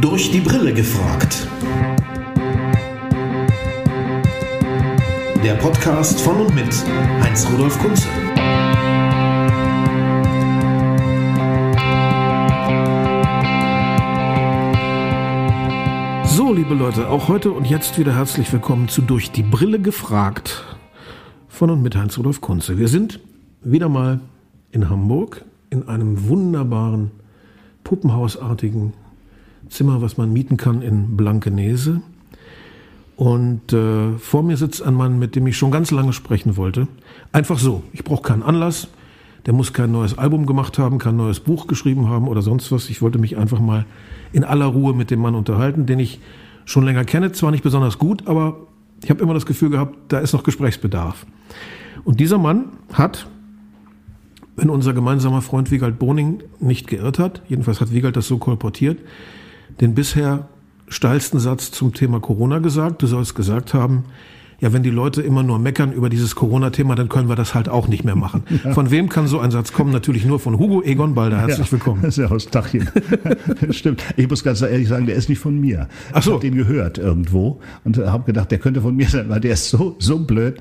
Durch die Brille gefragt. Der Podcast von und mit Heinz-Rudolf Kunze. So, liebe Leute, auch heute und jetzt wieder herzlich willkommen zu Durch die Brille gefragt von und mit Heinz-Rudolf Kunze. Wir sind wieder mal in Hamburg in einem wunderbaren, puppenhausartigen Zimmer, was man mieten kann in Blankenese. Und äh, vor mir sitzt ein Mann, mit dem ich schon ganz lange sprechen wollte. Einfach so. Ich brauche keinen Anlass. Der muss kein neues Album gemacht haben, kein neues Buch geschrieben haben oder sonst was. Ich wollte mich einfach mal in aller Ruhe mit dem Mann unterhalten, den ich schon länger kenne. Zwar nicht besonders gut, aber ich habe immer das Gefühl gehabt, da ist noch Gesprächsbedarf. Und dieser Mann hat, wenn unser gemeinsamer Freund Wiegald Boning nicht geirrt hat, jedenfalls hat Wiegald das so kolportiert, den bisher steilsten Satz zum Thema Corona gesagt. Du sollst gesagt haben, ja, wenn die Leute immer nur meckern über dieses Corona-Thema, dann können wir das halt auch nicht mehr machen. Ja. Von wem kann so ein Satz kommen? Natürlich nur von Hugo Egon Balder. Herzlich ja, willkommen. Das ist ja aus Dachchen. Stimmt. Ich muss ganz ehrlich sagen, der ist nicht von mir. Ach so. Ich habe den gehört irgendwo und habe gedacht, der könnte von mir sein, weil der ist so, so blöd.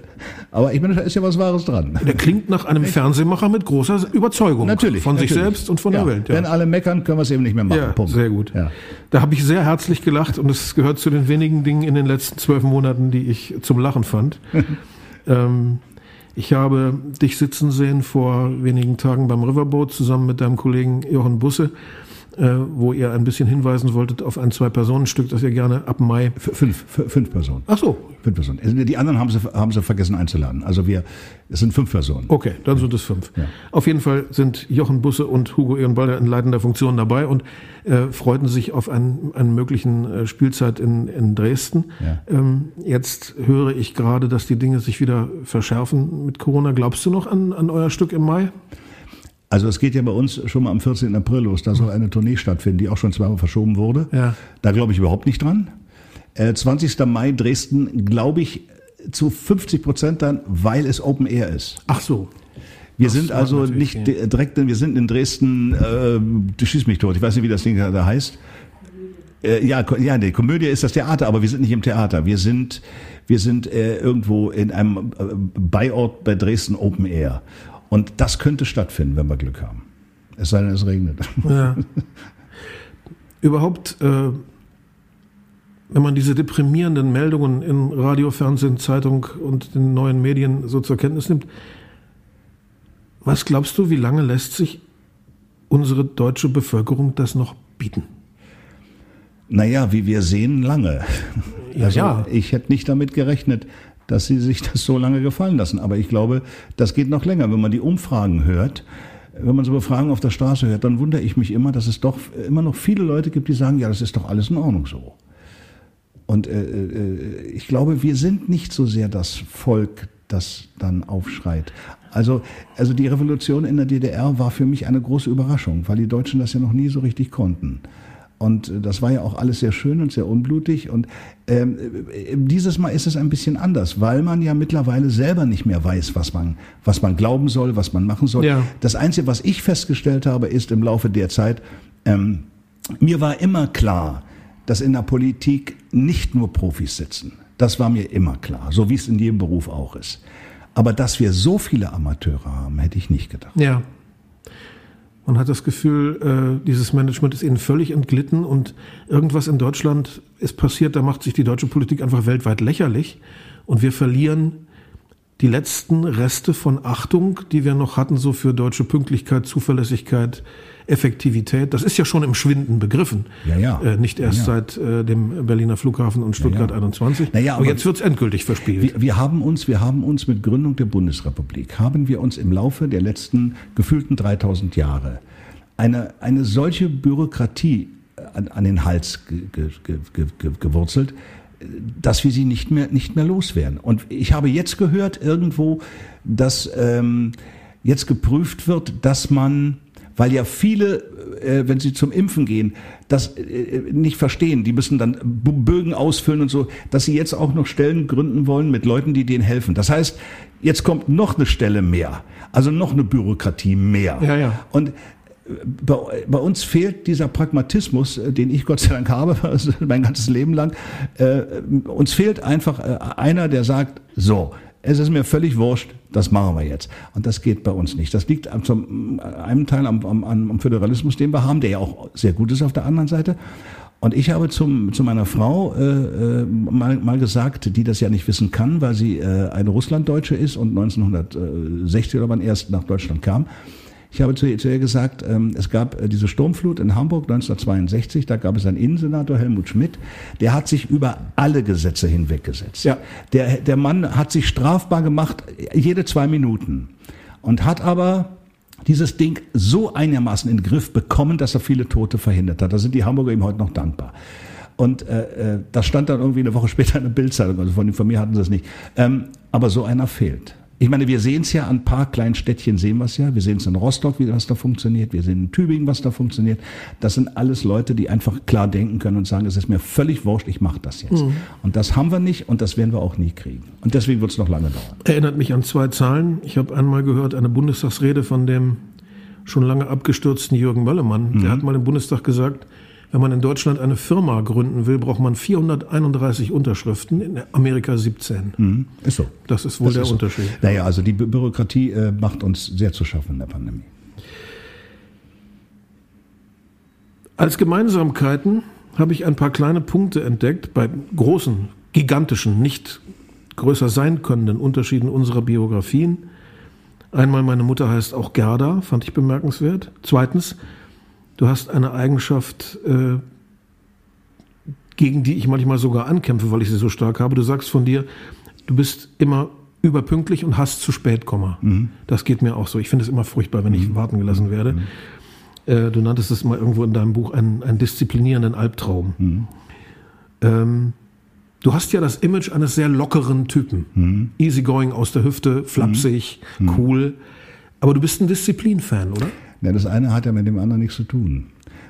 Aber ich meine, da ist ja was Wahres dran. Der klingt nach einem Fernsehmacher mit großer Überzeugung. Natürlich. Von natürlich. sich selbst und von ja. der Welt. Wenn alle meckern, können wir es eben nicht mehr machen. Ja, Punkt. sehr gut. Ja. Da habe ich sehr herzlich gelacht und es gehört zu den wenigen Dingen in den letzten zwölf Monaten, die ich zum Lachen fand. ähm, ich habe dich sitzen sehen vor wenigen Tagen beim Riverboat zusammen mit deinem Kollegen Jochen Busse, wo ihr ein bisschen hinweisen wolltet auf ein Zwei-Personen-Stück, das ihr gerne ab Mai. Fünf, fünf Personen. Ach so. Fünf Personen. Also die anderen haben sie, haben sie vergessen einzuladen. Also wir, es sind fünf Personen. Okay, dann sind es fünf. Ja. Auf jeden Fall sind Jochen Busse und Hugo Ehrenbalder in leitender Funktion dabei und äh, freuten sich auf einen, einen möglichen äh, Spielzeit in, in Dresden. Ja. Ähm, jetzt höre ich gerade, dass die Dinge sich wieder verschärfen mit Corona. Glaubst du noch an, an euer Stück im Mai? Also es geht ja bei uns schon mal am 14. April los. Da soll eine Tournee stattfinden, die auch schon zweimal verschoben wurde. Ja. Da glaube ich überhaupt nicht dran. Äh, 20. Mai Dresden glaube ich zu 50 Prozent dann, weil es Open Air ist. Ach so. Wir das sind also nicht ja. direkt, wir sind in Dresden, äh, du schießt mich tot, ich weiß nicht, wie das Ding da heißt. Äh, ja, ja, die Komödie ist das Theater, aber wir sind nicht im Theater. Wir sind, wir sind äh, irgendwo in einem äh, Beiort bei Dresden Open Air. Und das könnte stattfinden, wenn wir Glück haben. Es sei denn, es regnet. Ja. Überhaupt, äh, wenn man diese deprimierenden Meldungen in Radio, Fernsehen, Zeitung und den neuen Medien so zur Kenntnis nimmt, was glaubst du, wie lange lässt sich unsere deutsche Bevölkerung das noch bieten? Naja, wie wir sehen, lange. Ja, also ja. ich hätte nicht damit gerechnet, dass sie sich das so lange gefallen lassen. Aber ich glaube, das geht noch länger. Wenn man die Umfragen hört, wenn man so Befragen auf der Straße hört, dann wundere ich mich immer, dass es doch immer noch viele Leute gibt, die sagen, ja, das ist doch alles in Ordnung so. Und äh, äh, ich glaube, wir sind nicht so sehr das Volk, das dann aufschreit. Also, also die Revolution in der DDR war für mich eine große Überraschung, weil die Deutschen das ja noch nie so richtig konnten. Und äh, das war ja auch alles sehr schön und sehr unblutig. Und ähm, äh, dieses Mal ist es ein bisschen anders, weil man ja mittlerweile selber nicht mehr weiß, was man, was man glauben soll, was man machen soll. Ja. Das Einzige, was ich festgestellt habe, ist im Laufe der Zeit, ähm, mir war immer klar, dass in der Politik nicht nur Profis sitzen. Das war mir immer klar, so wie es in jedem Beruf auch ist. Aber dass wir so viele Amateure haben, hätte ich nicht gedacht. Ja, man hat das Gefühl, äh, dieses Management ist ihnen völlig entglitten und irgendwas in Deutschland ist passiert, da macht sich die deutsche Politik einfach weltweit lächerlich und wir verlieren die letzten Reste von Achtung, die wir noch hatten, so für deutsche Pünktlichkeit, Zuverlässigkeit, Effektivität. Das ist ja schon im Schwinden begriffen. Ja, ja. Äh, nicht erst ja, seit äh, dem Berliner Flughafen und Stuttgart ja, 21. Naja, aber, aber jetzt wird's endgültig verspielt. Wir, wir, haben uns, wir haben uns mit Gründung der Bundesrepublik, haben wir uns im Laufe der letzten gefühlten 3000 Jahre eine, eine solche Bürokratie an, an den Hals ge, ge, ge, gewurzelt, dass wir sie nicht mehr, nicht mehr loswerden. Und ich habe jetzt gehört irgendwo, dass ähm, jetzt geprüft wird, dass man weil ja viele, äh, wenn sie zum Impfen gehen, das äh, nicht verstehen. Die müssen dann Bögen ausfüllen und so, dass sie jetzt auch noch Stellen gründen wollen mit Leuten, die denen helfen. Das heißt, jetzt kommt noch eine Stelle mehr, also noch eine Bürokratie mehr. Ja, ja. Und bei, bei, uns fehlt dieser Pragmatismus, äh, den ich Gott sei Dank habe, mein ganzes Leben lang. Äh, uns fehlt einfach äh, einer, der sagt, so, es ist mir völlig wurscht, das machen wir jetzt. Und das geht bei uns nicht. Das liegt zum einem Teil am, am, am Föderalismus, den wir haben, der ja auch sehr gut ist auf der anderen Seite. Und ich habe zum, zu meiner Frau äh, äh mal, mal gesagt, die das ja nicht wissen kann, weil sie äh, eine Russlanddeutsche ist und 1960 oder wann erst nach Deutschland kam. Ich habe zu, zu ihr gesagt, ähm, es gab äh, diese Sturmflut in Hamburg 1962, da gab es einen Innensenator, Helmut Schmidt, der hat sich über alle Gesetze hinweggesetzt. Ja. Der, der Mann hat sich strafbar gemacht, jede zwei Minuten. Und hat aber dieses Ding so einigermaßen in den Griff bekommen, dass er viele Tote verhindert hat. Da sind die Hamburger ihm heute noch dankbar. Und äh, äh, das stand dann irgendwie eine Woche später in der Bildzeitung. Also von, von mir hatten sie es nicht. Ähm, aber so einer fehlt. Ich meine, wir sehen es ja an ein paar kleinen Städtchen, sehen wir es ja. Wir sehen es in Rostock, wie das da funktioniert. Wir sehen in Tübingen, was da funktioniert. Das sind alles Leute, die einfach klar denken können und sagen, es ist mir völlig wurscht, ich mache das jetzt. Mhm. Und das haben wir nicht und das werden wir auch nie kriegen. Und deswegen wird es noch lange dauern. Erinnert mich an zwei Zahlen. Ich habe einmal gehört, eine Bundestagsrede von dem schon lange abgestürzten Jürgen Möllemann. Mhm. Der hat mal im Bundestag gesagt, wenn man in Deutschland eine Firma gründen will, braucht man 431 Unterschriften, in Amerika 17. Mhm. Ist so. Das ist wohl das der ist Unterschied. So. Naja, also die Bürokratie äh, macht uns sehr zu schaffen in der Pandemie. Als Gemeinsamkeiten habe ich ein paar kleine Punkte entdeckt bei großen, gigantischen, nicht größer sein könnenden Unterschieden unserer Biografien. Einmal, meine Mutter heißt auch Gerda, fand ich bemerkenswert. Zweitens, Du hast eine Eigenschaft, äh, gegen die ich manchmal sogar ankämpfe, weil ich sie so stark habe. Du sagst von dir, du bist immer überpünktlich und hast zu spät kommen. Mhm. Das geht mir auch so. Ich finde es immer furchtbar, wenn ich mhm. warten gelassen werde. Mhm. Äh, du nanntest es mal irgendwo in deinem Buch einen, einen disziplinierenden Albtraum. Mhm. Ähm, du hast ja das Image eines sehr lockeren Typen. Mhm. Easygoing aus der Hüfte, flapsig, mhm. cool. Aber du bist ein Disziplin-Fan, oder? Ja, das eine hat ja mit dem anderen nichts zu tun.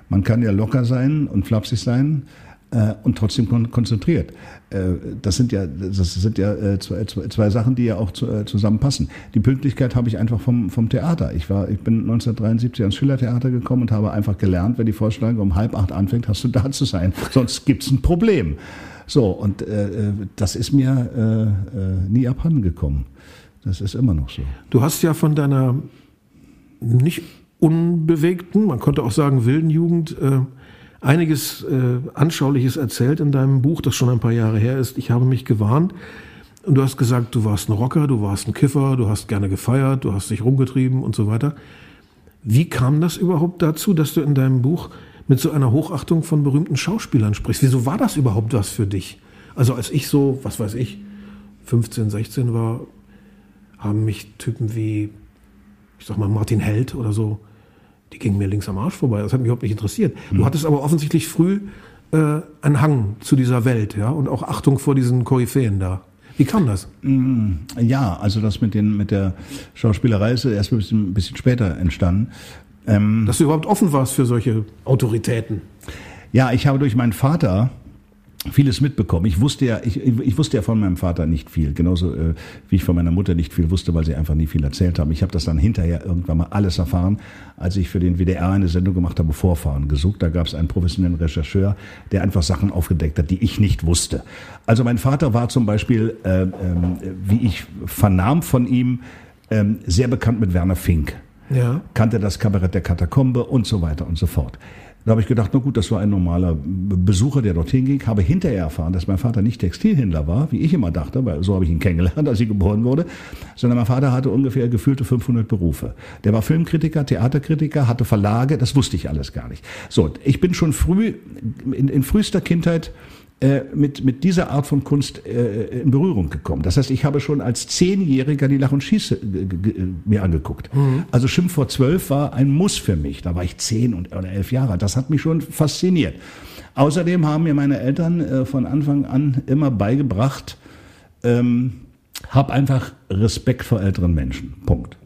Man kann ja locker sein und flapsig sein äh, und trotzdem kon konzentriert. Äh, das sind ja, das sind ja äh, zwei, zwei, Sachen, die ja auch zu, äh, zusammenpassen. Die Pünktlichkeit habe ich einfach vom, vom Theater. Ich war, ich bin 1973 ans Schillertheater gekommen und habe einfach gelernt, wenn die Vorstellung um halb acht anfängt, hast du da zu sein. Sonst gibt's ein Problem. So, und äh, äh das ist mir äh, äh, nie abhanden gekommen. Das ist immer noch so. Du hast ja von deiner nicht unbewegten, man könnte auch sagen wilden Jugend, äh, einiges äh, Anschauliches erzählt in deinem Buch, das schon ein paar Jahre her ist. Ich habe mich gewarnt. Und du hast gesagt, du warst ein Rocker, du warst ein Kiffer, du hast gerne gefeiert, du hast dich rumgetrieben und so weiter. Wie kam das überhaupt dazu, dass du in deinem Buch mit so einer Hochachtung von berühmten Schauspielern sprichst? Wieso war das überhaupt was für dich? Also als ich so, was weiß ich, 15, 16 war, haben mich Typen wie, ich sag mal, Martin Held oder so die ging mir links am Arsch vorbei. Das hat mich überhaupt nicht interessiert. Du hm. hattest aber offensichtlich früh äh, einen Hang zu dieser Welt, ja, und auch Achtung vor diesen Koryphäen da. Wie kam das? Hm, ja, also das mit, den, mit der Schauspielerei ist erst ein bisschen, ein bisschen später entstanden. Ähm, Dass du überhaupt offen warst für solche Autoritäten. Ja, ich habe durch meinen Vater vieles mitbekommen. Ich wusste ja, ich, ich wusste ja von meinem Vater nicht viel, genauso äh, wie ich von meiner Mutter nicht viel wusste, weil sie einfach nie viel erzählt haben. Ich habe das dann hinterher irgendwann mal alles erfahren, als ich für den WDR eine Sendung gemacht habe, Vorfahren gesucht. Da gab es einen professionellen Rechercheur, der einfach Sachen aufgedeckt hat, die ich nicht wusste. Also mein Vater war zum Beispiel, äh, äh, wie ich vernahm von ihm, äh, sehr bekannt mit Werner Fink. Ja. Kannte das Kabarett der Katakombe und so weiter und so fort. Da habe ich gedacht, na gut, das war ein normaler Besucher, der dorthin ging. Habe hinterher erfahren, dass mein Vater nicht Textilhändler war, wie ich immer dachte, weil so habe ich ihn kennengelernt, als ich geboren wurde, sondern mein Vater hatte ungefähr gefühlte 500 Berufe. Der war Filmkritiker, Theaterkritiker, hatte Verlage, das wusste ich alles gar nicht. So, ich bin schon früh, in, in frühester Kindheit mit, mit dieser Art von Kunst äh, in Berührung gekommen. Das heißt, ich habe schon als Zehnjähriger die Lach- und Schieße äh, mir angeguckt. Mhm. Also Schimpf vor zwölf war ein Muss für mich. Da war ich zehn und, oder elf Jahre. Das hat mich schon fasziniert. Außerdem haben mir meine Eltern äh, von Anfang an immer beigebracht, ähm, hab einfach Respekt vor älteren Menschen. Punkt.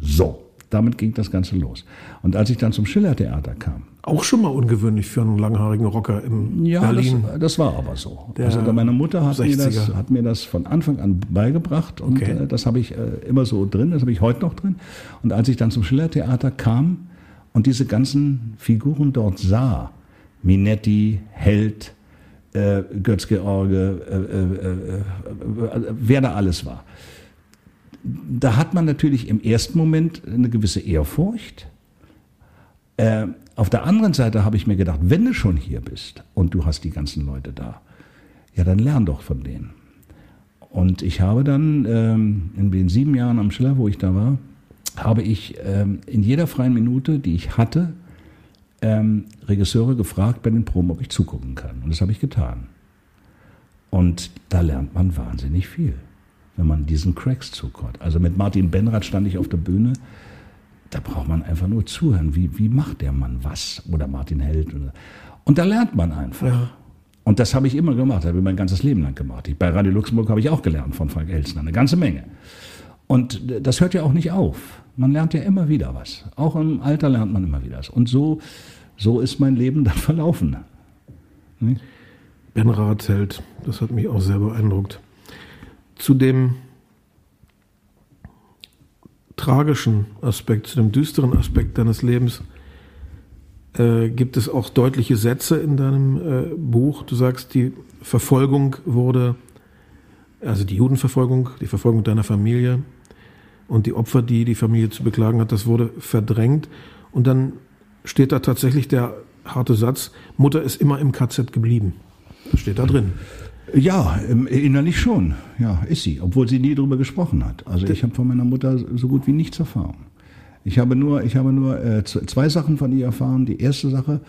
So, damit ging das Ganze los. Und als ich dann zum Schillertheater kam, auch schon mal ungewöhnlich für einen langhaarigen Rocker im ja, Berlin. Das, das war aber so. also meine Mutter hat mir, das, hat mir das von Anfang an beigebracht und okay. äh, das habe ich äh, immer so drin, das habe ich heute noch drin. Und als ich dann zum Schillertheater kam und diese ganzen Figuren dort sah, Minetti, Held, äh, Götz-George, äh, wer da alles war, da hat man natürlich im ersten Moment eine gewisse Ehrfurcht. Äh, auf der anderen Seite habe ich mir gedacht, wenn du schon hier bist und du hast die ganzen Leute da, ja, dann lern doch von denen. Und ich habe dann ähm, in den sieben Jahren am Schiller, wo ich da war, habe ich ähm, in jeder freien Minute, die ich hatte, ähm, Regisseure gefragt bei den Proben, ob ich zugucken kann. Und das habe ich getan. Und da lernt man wahnsinnig viel, wenn man diesen Cracks zuguckt. Also mit Martin Benrath stand ich auf der Bühne. Da braucht man einfach nur zuhören. Wie, wie macht der Mann was? Oder Martin Held. Und da lernt man einfach. Ja. Und das habe ich immer gemacht, habe ich mein ganzes Leben lang gemacht. Ich, bei Radio Luxemburg habe ich auch gelernt von Frank Elsner, eine ganze Menge. Und das hört ja auch nicht auf. Man lernt ja immer wieder was. Auch im Alter lernt man immer wieder was. Und so, so ist mein Leben dann verlaufen. Ne? Ben Rathheld, das hat mich auch sehr beeindruckt. Zu dem tragischen Aspekt, zu dem düsteren Aspekt deines Lebens äh, gibt es auch deutliche Sätze in deinem äh, Buch. Du sagst, die Verfolgung wurde, also die Judenverfolgung, die Verfolgung deiner Familie und die Opfer, die die Familie zu beklagen hat, das wurde verdrängt. Und dann steht da tatsächlich der harte Satz, Mutter ist immer im KZ geblieben. Das steht da drin. Ja, innerlich schon. Ja, ist sie, obwohl sie nie darüber gesprochen hat. Also ich habe von meiner Mutter so gut wie nichts erfahren. Ich habe nur, ich habe nur äh, zwei Sachen von ihr erfahren. Die erste Sache,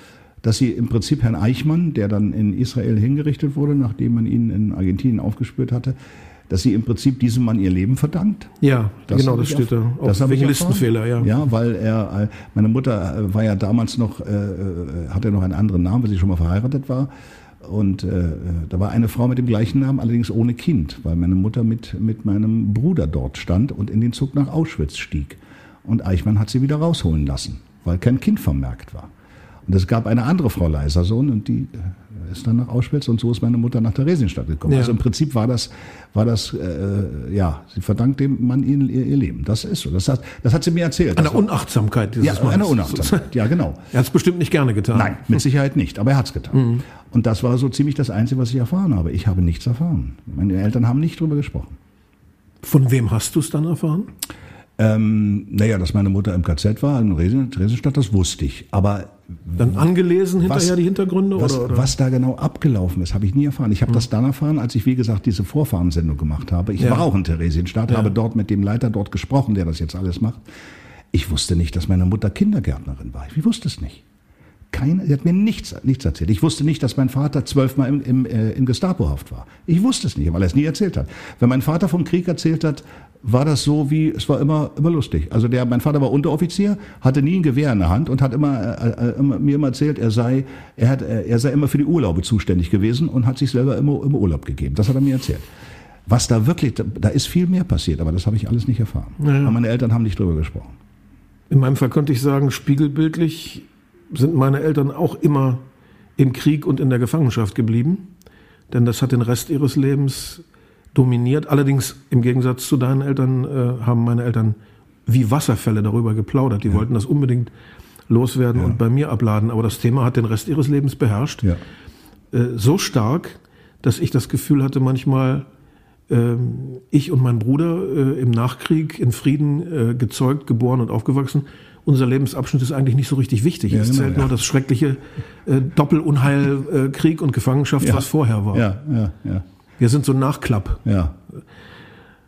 dass sie im Prinzip Herrn Eichmann, der dann in Israel hingerichtet wurde, nachdem man ihn in Argentinien aufgespürt hatte, dass sie im Prinzip diesem Mann ihr Leben verdankt. Ja, das genau, das steht da. Auch das wegen Listenfehler, ja. Ja, weil er, äh, meine Mutter äh, war ja damals noch, äh, hatte noch einen anderen Namen, weil sie schon mal verheiratet war. Und äh, da war eine Frau mit dem gleichen Namen, allerdings ohne Kind, weil meine Mutter mit, mit meinem Bruder dort stand und in den Zug nach Auschwitz stieg. Und Eichmann hat sie wieder rausholen lassen, weil kein Kind vermerkt war. Und es gab eine andere Frau Leisersohn und die äh, ist dann nach Auschwitz und so ist meine Mutter nach Theresienstadt gekommen. Ja. Also im Prinzip war das, war das, äh, ja, sie verdankt dem Mann ihr, ihr Leben. Das ist so. Das hat, das hat sie mir erzählt. Eine Unachtsamkeit dieses Ja, Manns. eine Unachtsamkeit, ja genau. Er hat es bestimmt nicht gerne getan. Nein, mit Sicherheit nicht, aber er hat es getan. Mhm. Und das war so ziemlich das Einzige, was ich erfahren habe. Ich habe nichts erfahren. Meine Eltern haben nicht drüber gesprochen. Von wem hast du es dann erfahren? Ähm, naja, dass meine Mutter im KZ war, in Dresdenstadt, das wusste ich. Aber dann angelesen hinterher was, die Hintergründe? Was, oder, oder? was da genau abgelaufen ist, habe ich nie erfahren. Ich habe hm. das dann erfahren, als ich, wie gesagt, diese Vorfahrensendung gemacht habe. Ich ja. war auch in Theresienstadt, ja. habe dort mit dem Leiter dort gesprochen, der das jetzt alles macht. Ich wusste nicht, dass meine Mutter Kindergärtnerin war. Ich wusste es nicht. Keine, sie hat mir nichts, nichts erzählt. Ich wusste nicht, dass mein Vater zwölfmal im, im, äh, in Gestapohaft war. Ich wusste es nicht, weil er es nie erzählt hat. Wenn mein Vater vom Krieg erzählt hat, war das so wie, es war immer, immer lustig. Also der, mein Vater war Unteroffizier, hatte nie ein Gewehr in der Hand und hat immer, äh, äh, immer mir immer erzählt, er sei, er hat, äh, er sei immer für die Urlaube zuständig gewesen und hat sich selber immer, immer Urlaub gegeben. Das hat er mir erzählt. Was da wirklich, da, ist viel mehr passiert, aber das habe ich alles nicht erfahren. Ja. meine Eltern haben nicht drüber gesprochen. In meinem Fall könnte ich sagen, spiegelbildlich sind meine Eltern auch immer im Krieg und in der Gefangenschaft geblieben, denn das hat den Rest ihres Lebens dominiert. Allerdings im Gegensatz zu deinen Eltern äh, haben meine Eltern wie Wasserfälle darüber geplaudert. Die ja. wollten das unbedingt loswerden ja. und bei mir abladen, aber das Thema hat den Rest ihres Lebens beherrscht. Ja. Äh, so stark, dass ich das Gefühl hatte, manchmal äh, ich und mein Bruder äh, im Nachkrieg in Frieden äh, gezeugt, geboren und aufgewachsen unser Lebensabschnitt ist eigentlich nicht so richtig wichtig. Es zählt nur das schreckliche äh, Doppelunheil, Krieg und Gefangenschaft, was vorher war. Ja, ja, ja. Wir sind so ein Nachklapp. Ja.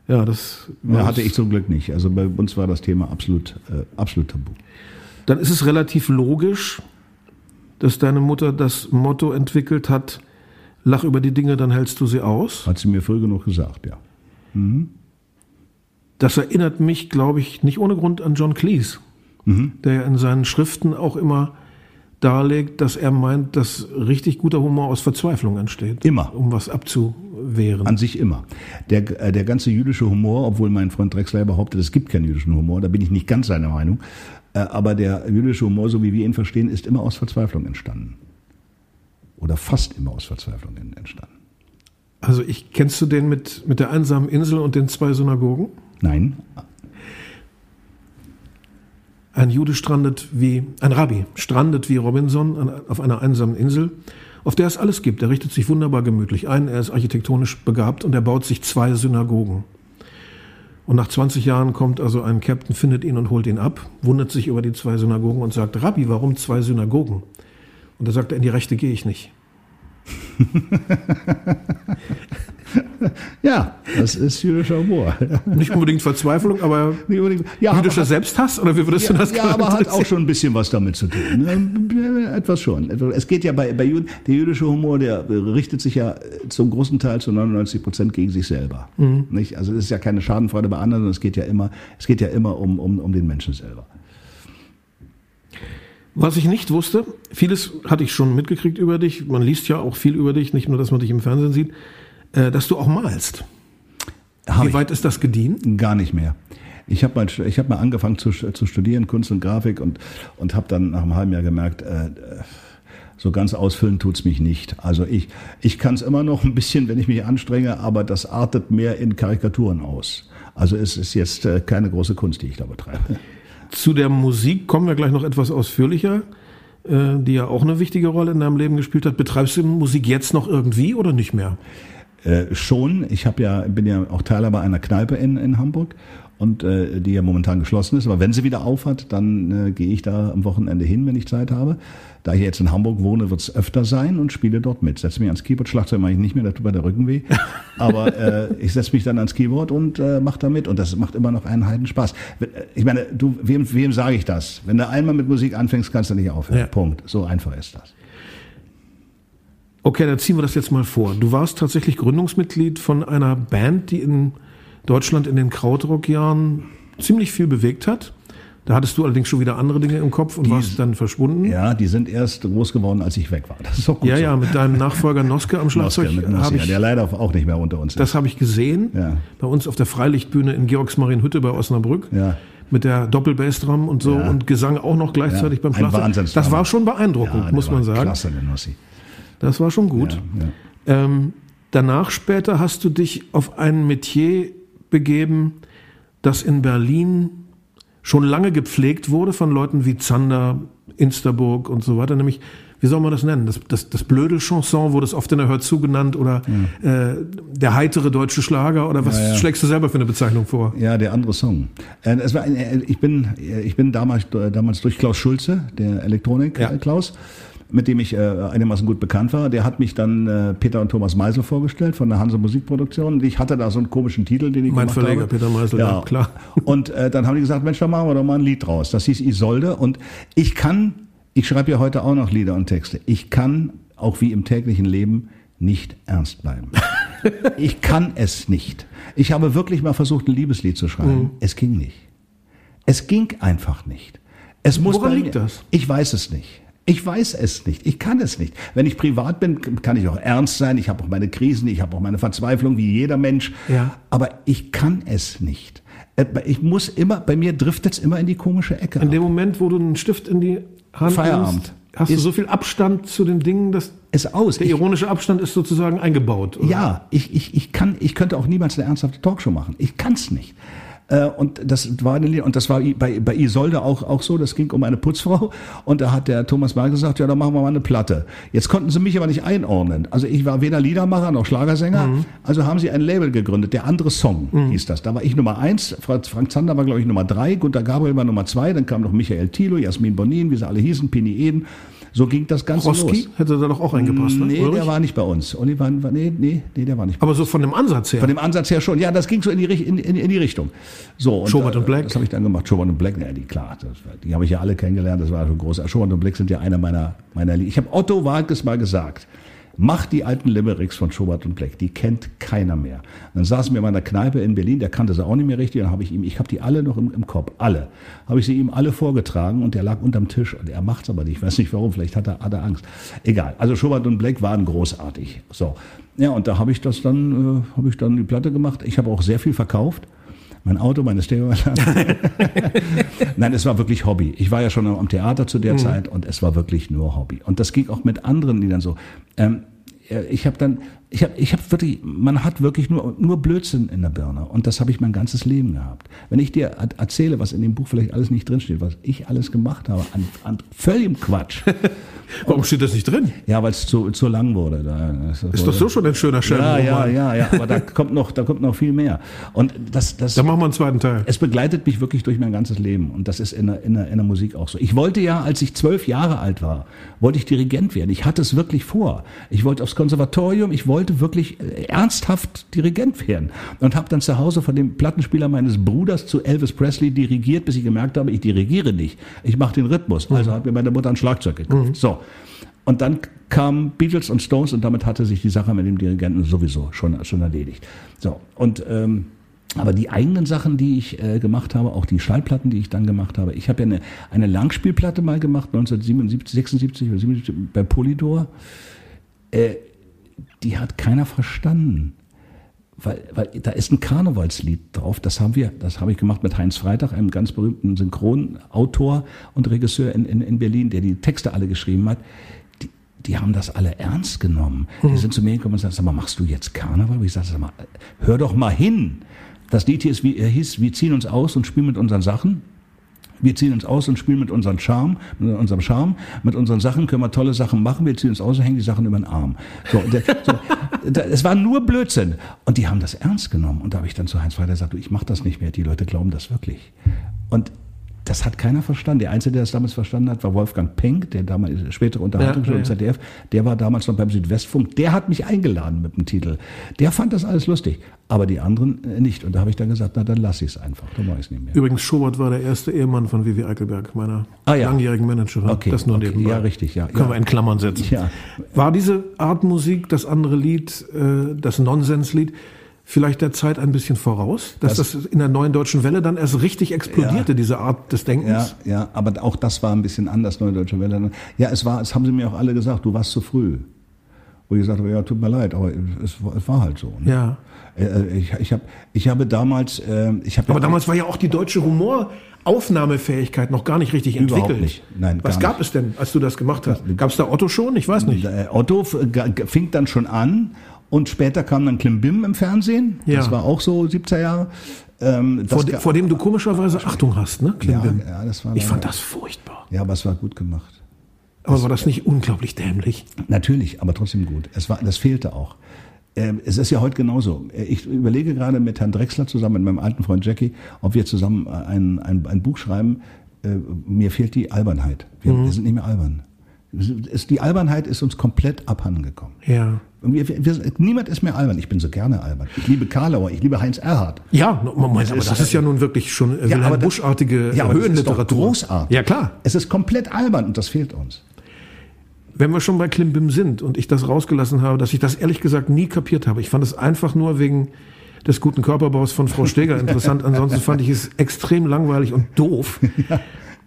Ja, das ja, hatte ich zum Glück nicht. Also bei uns war das Thema absolut, äh, absolut tabu. Dann ist es relativ logisch, dass deine Mutter das Motto entwickelt hat, lach über die Dinge, dann hältst du sie aus. Hat sie mir früh genug gesagt, ja. Mhm. Das erinnert mich, glaube ich, nicht ohne Grund an John Cleese mhm. der in seinen Schriften auch immer darlegt, dass er meint, dass richtig guter Humor aus Verzweiflung entsteht. Immer. Um was abzuwehren. An sich immer. Der, äh, der ganze jüdische Humor, obwohl mein Freund Drexler behauptet, es gibt keinen jüdischen Humor, da bin ich nicht ganz seiner Meinung. Äh, aber der jüdische Humor, so wie wir ihn verstehen, ist immer aus Verzweiflung entstanden. Oder fast immer aus Verzweiflung entstanden. Also ich kennst du den mit, mit der einsamen Insel und den zwei Synagogen? Nein, Ein Jude strandet wie, ein Rabbi strandet wie Robinson auf einer einsamen Insel, auf der es alles gibt. Er richtet sich wunderbar gemütlich ein, er ist architektonisch begabt und er baut sich zwei Synagogen. Und nach 20 Jahren kommt also ein Captain, findet ihn und holt ihn ab, wundert sich über die zwei Synagogen und sagt, Rabbi, warum zwei Synagogen? Und er sagt, in die rechte gehe ich nicht. ja, das ist jüdischer Humor. Nicht unbedingt Verzweiflung, aber unbedingt, ja, jüdischer aber, Selbsthass? Oder wie würdest ja, du das Ja, aber hat auch schon ein bisschen was damit zu tun. Ne? Etwas schon. Es geht ja bei, bei Juden, der jüdische Humor, der richtet sich ja zum großen Teil zu 99 Prozent gegen sich selber. Mhm. Nicht? Also es ist ja keine Schadenfreude bei anderen, sondern es geht ja immer, es geht ja immer um, um, um den Menschen selber. Was ich nicht wusste, vieles hatte ich schon mitgekriegt über dich, man liest ja auch viel über dich, nicht nur, dass man dich im Fernsehen sieht, äh, dass du auch malst. Hab Wie weit ist das gediehen? Gar nicht mehr. Ich habe mal, ich hab mal angefangen zu, zu studieren, Kunst und Grafik, und, und habe dann nach einem halben Jahr gemerkt, äh, so ganz ausfüllen tut's mich nicht. Also ich, ich kann es immer noch ein bisschen, wenn ich mich anstrenge, aber das artet mehr in Karikaturen aus. Also es ist jetzt äh, keine große Kunst, die ich da betreibe. Zu der Musik kommen wir gleich noch etwas ausführlicher, äh, die ja auch eine wichtige Rolle in deinem Leben gespielt hat. Betreibst du Musik jetzt noch irgendwie oder nicht mehr? Äh, schon. Ich habe ja, bin ja auch Teilhaber einer Kneipe in, in Hamburg und äh, die ja momentan geschlossen ist. Aber wenn sie wieder aufhat, dann äh, gehe ich da am Wochenende hin, wenn ich Zeit habe. Da ich jetzt in Hamburg wohne, wird es öfter sein und spiele dort mit. Setze mich ans Keyboard, Schlagzeug mache ich nicht mehr, da tut mir der Rücken weh. Aber äh, ich setze mich dann ans Keyboard und äh, mache da mit. Und das macht immer noch einen heiden Spaß. Äh, ich meine, du, wem, wem sage ich das? Wenn du einmal mit Musik anfängst, kannst du nicht aufhören. Ja. Punkt. So einfach ist das. Okay, dann ziehen wir das jetzt mal vor. Du warst tatsächlich Gründungsmitglied von einer Band, die in Deutschland in den Krautrock-Jahren ziemlich viel bewegt hat. Da hattest du allerdings schon wieder andere Dinge im Kopf und die, warst dann verschwunden. Ja, die sind erst groß geworden, als ich weg war. Das ist auch gut Ja, so. ja, mit deinem Nachfolger Noske am Schlagzeug. Noske, mit Noske, ich, der leider auch nicht mehr unter uns ist. Das habe ich gesehen. Ja. Bei uns auf der Freilichtbühne in Georgsmarienhütte bei Osnabrück. Ja. Mit der Doppelbassdrum und so ja. und Gesang auch noch gleichzeitig ja. beim Schlagzeug. Das war schon beeindruckend, muss man sagen. Klasse, der Nossi. Das war schon gut. Ja, ja. Ähm, danach später hast du dich auf ein Metier begeben, das in Berlin schon lange gepflegt wurde von Leuten wie Zander, Insterburg und so weiter, nämlich wie soll man das nennen? Das, das, das blöde Chanson wurde es oft in der Hör zu genannt oder ja. äh, der heitere deutsche Schlager oder was ja, ja. schlägst du selber für eine Bezeichnung vor? Ja, der andere Song. Äh, es war, äh, ich bin, äh, ich bin damals, damals durch Klaus Schulze, der Elektronik Klaus, mit dem ich äh, einigermaßen gut bekannt war. Der hat mich dann äh, Peter und Thomas Meisel vorgestellt von der Hanse Musikproduktion. Ich hatte da so einen komischen Titel, den ich mein gemacht Verleger, habe. Peter Meisel, ja, ja klar. Und äh, dann haben die gesagt, Mensch, da machen wir doch mal ein Lied draus. Das hieß Isolde. Und ich kann, ich schreibe ja heute auch noch Lieder und Texte. Ich kann, auch wie im täglichen Leben, nicht ernst bleiben. ich kann es nicht. Ich habe wirklich mal versucht, ein Liebeslied zu schreiben. Mhm. Es ging nicht. Es ging einfach nicht. Es muss Woran liegt das? Ich weiß es nicht. Ich weiß es nicht. Ich kann es nicht. Wenn ich privat bin, kann ich auch ernst sein. Ich habe auch meine Krisen, ich habe auch meine Verzweiflung, wie jeder Mensch. Ja. Aber ich kann es nicht. Äh, ich muss immer, bei mir driftet es immer in die komische Ecke. In ab. dem Moment, wo du einen Stift in die Hand Feierabend. Nimmst, hast du so viel Abstand zu den Dingen, dass es aus. Der ironische Abstand ist sozusagen eingebaut. Oder? Ja, ich, ich, ich kann, ich könnte auch niemals eine ernsthafte Talkshow machen. Ich kann es nicht. Äh, und das war eine, und das war bei, bei Isolde auch, auch so, das ging um eine Putzfrau. Und da hat der Thomas Berg gesagt, ja, dann machen wir mal eine Platte. Jetzt konnten sie mich aber nicht einordnen. Also ich war weder Liedermacher noch Schlagersänger. Mhm. Also haben sie ein Label gegründet, der andere Song mhm. hieß das. Da war ich Nummer eins, Frank Zander war, glaube ich, Nummer drei, Gunter Gabriel war Nummer zwei, dann kam noch Michael Thilo, Jasmin Bonin, wie sie alle hießen, Pini Eden. So ging das Ganze Roski los. hätte da doch auch reingepasst, ne? Nee, Ulrich? der war nicht bei uns. Olli war, nee, nee, nee, der war nicht bei Aber so von dem Ansatz her? Von dem Ansatz her schon. Ja, das ging so in die, in, in, in die Richtung. So, und, Schobert und Black? Das habe ich dann gemacht. Schobert und Black, ja, die, klar. Das, die habe ich ja alle kennengelernt. Das war schon groß. Schobert und Black sind ja einer meiner, meiner Ich habe Otto Walkes mal gesagt. Mach die alten Limericks von Schubert und Black, die kennt keiner mehr. Dann saßen wir in meiner Kneipe in Berlin, der kannte sie auch nicht mehr richtig, dann habe ich ihm, ich habe die alle noch im, im Kopf, alle, habe ich sie ihm alle vorgetragen und der lag unterm Tisch und er macht's aber nicht, ich weiß nicht warum, vielleicht hat er, hat er Angst. Egal, also Schubert und Black waren großartig. So, ja und da habe ich das dann, äh, habe ich dann die Platte gemacht. Ich habe auch sehr viel verkauft mein Auto, meine Stereoanlage. Nein, es war wirklich Hobby. Ich war ja schon am Theater zu der mhm. Zeit und es war wirklich nur Hobby. Und das ging auch mit anderen Liedern so. Ähm, ich habe dann, ich habe ich hab wirklich, man hat wirklich nur, nur Blödsinn in der Birne. Und das habe ich mein ganzes Leben gehabt. Wenn ich dir erzähle, was in dem Buch vielleicht alles nicht drinsteht, was ich alles gemacht habe, an, an völligem Quatsch. Warum steht das nicht drin? Ja, weil es zu, zu lang wurde. Da, ist wurde, doch so schon ein schöner Schelm. Ja, ja, ja, ja, aber da kommt noch, da kommt noch viel mehr. Und das, das. Da machen wir einen zweiten Teil. Es begleitet mich wirklich durch mein ganzes Leben. Und das ist in der, in der, in der Musik auch so. Ich wollte ja, als ich zwölf Jahre alt war, wollte ich Dirigent werden. Ich hatte es wirklich vor. Ich wollte aufs Konservatorium, ich wollte wollte wirklich äh, ernsthaft Dirigent werden und habe dann zu Hause von dem Plattenspieler meines Bruders zu Elvis Presley dirigiert, bis ich gemerkt habe, ich dirigiere nicht, ich mache den Rhythmus. Also hat mir meine Mutter ein Schlagzeug gekauft. Mhm. So. Und dann kamen Beatles und Stones und damit hatte sich die Sache mit dem Dirigenten sowieso schon, schon erledigt. So. Und, ähm, aber die eigenen Sachen, die ich äh, gemacht habe, auch die Schallplatten, die ich dann gemacht habe, ich habe ja eine, eine Langspielplatte mal gemacht, 1977, 76 oder 77 bei Polydor. Äh, die hat keiner verstanden. Weil, weil da ist ein Karnevalslied drauf, das haben wir, das habe ich gemacht mit Heinz Freitag, einem ganz berühmten Synchronautor und Regisseur in, in, in Berlin, der die Texte alle geschrieben hat. Die, die haben das alle ernst genommen. Mhm. Die sind zu mir gekommen und sagen, sag mal, machst du jetzt Karneval? Und ich sage, sag mal, hör doch mal hin. Das Lied hier ist, wie, er hieß, wir ziehen uns aus und spielen mit unseren Sachen. Wir ziehen uns aus und spielen mit unserem Charme, mit unserem Charme, mit unseren Sachen können wir tolle Sachen machen. Wir ziehen uns aus und hängen die Sachen über den Arm. So, der, so, es war nur Blödsinn. Und die haben das ernst genommen. Und da habe ich dann zu Heinz Freiter gesagt, du, ich mache das nicht mehr. Die Leute glauben das wirklich. Und das hat keiner verstanden. Der Einzige, der das damals verstanden hat, war Wolfgang Penck, der damals spätere Unterhaltungsjournal ja, ja. ZDF. Der war damals noch beim Südwestfunk. Der hat mich eingeladen mit dem Titel. Der fand das alles lustig, aber die anderen äh, nicht. Und da habe ich dann gesagt, na dann lass ich es einfach. Dann mache ich es nicht mehr. Übrigens, Schobert war der erste Ehemann von Vivi Eichelberg, meiner ah, ja. langjährigen Managerin. Okay, das nur okay. nebenbei. Ja, richtig, ja. Können wir in Klammern setzen. Ja. War diese Art Musik, das andere Lied, äh, das Nonsenslied, vielleicht der Zeit ein bisschen voraus, dass das, das in der neuen deutschen Welle dann erst richtig explodierte, ja, diese Art des Denkens. Ja, ja, aber auch das war ein bisschen anders, neue deutsche Welle. Ja, es war, es haben sie mir auch alle gesagt, du warst zu früh. Wo ich gesagt habe, ja, tut mir leid, aber es, es war halt so. Ne? Ja. Äh, äh, ich, ich, hab, ich habe damals, äh, ich habe. Aber ja damals war ja auch die deutsche Humoraufnahmefähigkeit noch gar nicht richtig entwickelt. Überhaupt nicht. Nein, Was gab nicht. es denn, als du das gemacht hast? Gab es da Otto schon? Ich weiß nicht. Otto fing dann schon an und später kam dann Klimbim im Fernsehen. Ja. Das war auch so 70er Jahre. Ähm, vor, de, vor, dem du komischerweise Achtung hast, ne? Klimbim. Ja, ja, das war ich fand das furchtbar. Ja, aber es war gut gemacht. Aber das, war das nicht unglaublich dämlich? Natürlich, aber trotzdem gut. Es war, das fehlte auch. Ähm, es ist ja heute genauso. Ich überlege gerade mit Herrn Drexler zusammen, mit meinem alten Freund Jackie, ob wir zusammen ein, ein, ein Buch schreiben. Äh, mir fehlt die Albernheit. Wir, mhm. wir sind nicht mehr albern. Die Albernheit ist uns komplett abhandengekommen. Ja. Wir, wir, niemand ist mehr albern. Ich bin so gerne albern. Ich liebe Karlauer, ich liebe Heinz Erhardt. Ja, aber das ist ja nun wirklich schon ja, eine buschartige ja, Höhenliteratur. großartig. Ja, klar. Es ist komplett albern und das fehlt uns. Wenn wir schon bei Klimbim sind und ich das rausgelassen habe, dass ich das ehrlich gesagt nie kapiert habe. Ich fand es einfach nur wegen des guten Körperbaus von Frau Steger interessant. Ansonsten fand ich es extrem langweilig und doof. Ja.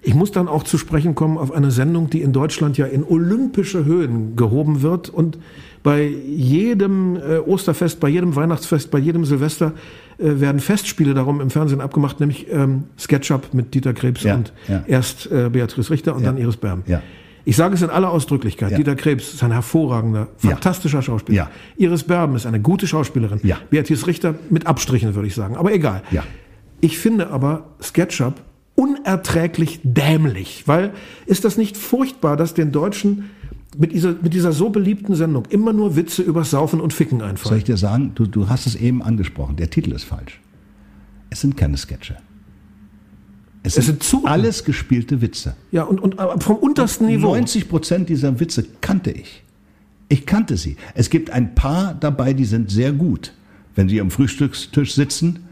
Ich muss dann auch zu sprechen kommen auf eine Sendung, die in Deutschland ja in olympische Höhen gehoben wird und bei jedem äh, Osterfest, bei jedem Weihnachtsfest, bei jedem Silvester äh, werden Festspiele darum im Fernsehen abgemacht, nämlich ähm, SketchUp mit Dieter Krebs ja, und ja. erst äh, Beatrice Richter und ja, dann Iris Berben. Ja. Ich sage es in aller Ausdrücklichkeit. Dieter Krebs ist ein hervorragender, fantastischer Schauspieler. Iris Berben ist eine gute Schauspielerin. Beatrice Richter mit Abstrichen, würde ich sagen. Aber egal. Ich finde aber SketchUp unerträglich dämlich, weil ist das nicht furchtbar, dass den Deutschen mit dieser, mit dieser so beliebten Sendung immer nur Witze über Saufen und Ficken einfallen? Soll ich dir sagen, du, du hast es eben angesprochen, der Titel ist falsch. Es sind keine Sketche. Es, es sind, sind alles gespielte Witze. Ja, und, und vom untersten Niveau. 90 Prozent dieser Witze kannte ich. Ich kannte sie. Es gibt ein paar dabei, die sind sehr gut. Wenn sie am Frühstückstisch sitzen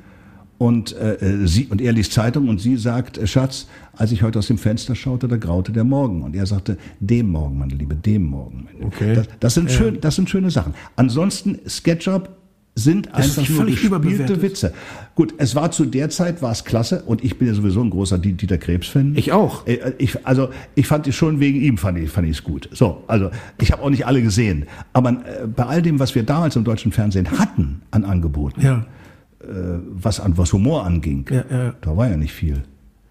und, äh, äh, sie, und er liest Zeitung und sie sagt, äh, Schatz, als ich heute aus dem Fenster schaute, da graute der Morgen. Und er sagte, dem Morgen, meine Liebe, dem Morgen. Okay. Das, das sind, schön, das sind schöne Sachen. Ansonsten, SketchUp sind das einfach nur gespielte Witze. Gut, es war zu der Zeit, war es klasse und ich bin ja sowieso ein großer Dieter Krebs-Fan. Ich auch. Äh, ich, also ich fand es schon wegen ihm fand ich fand ich es gut. So, also ich habe auch nicht alle gesehen, aber bei all dem, was wir damals im deutschen Fernsehen hatten an Angeboten, ja äh, was an was Humor anging, ja, ja. da war ja nicht viel.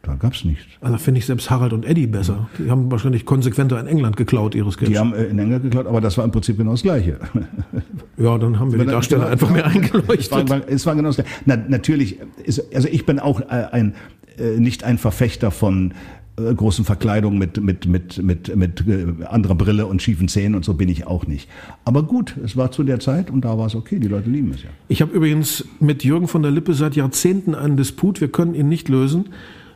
Da gab es nichts. Also finde ich selbst Harald und Eddie besser. Die haben wahrscheinlich konsequenter in England geklaut, ihre Sketche. Die haben äh, in England geklaut, aber das war im Prinzip genau das Gleiche. Ja, dann haben wir die Darsteller einfach mehr eingeleuchtet. Es war, war, es war genau das Gleiche. Na, natürlich, ist, also ich bin auch äh, ein, äh, nicht ein Verfechter von äh, großen Verkleidungen mit, mit, mit, mit, mit äh, anderer Brille und schiefen Zähnen und so bin ich auch nicht. Aber gut, es war zu der Zeit und da war es okay, die Leute lieben es ja. Ich habe übrigens mit Jürgen von der Lippe seit Jahrzehnten einen Disput, wir können ihn nicht lösen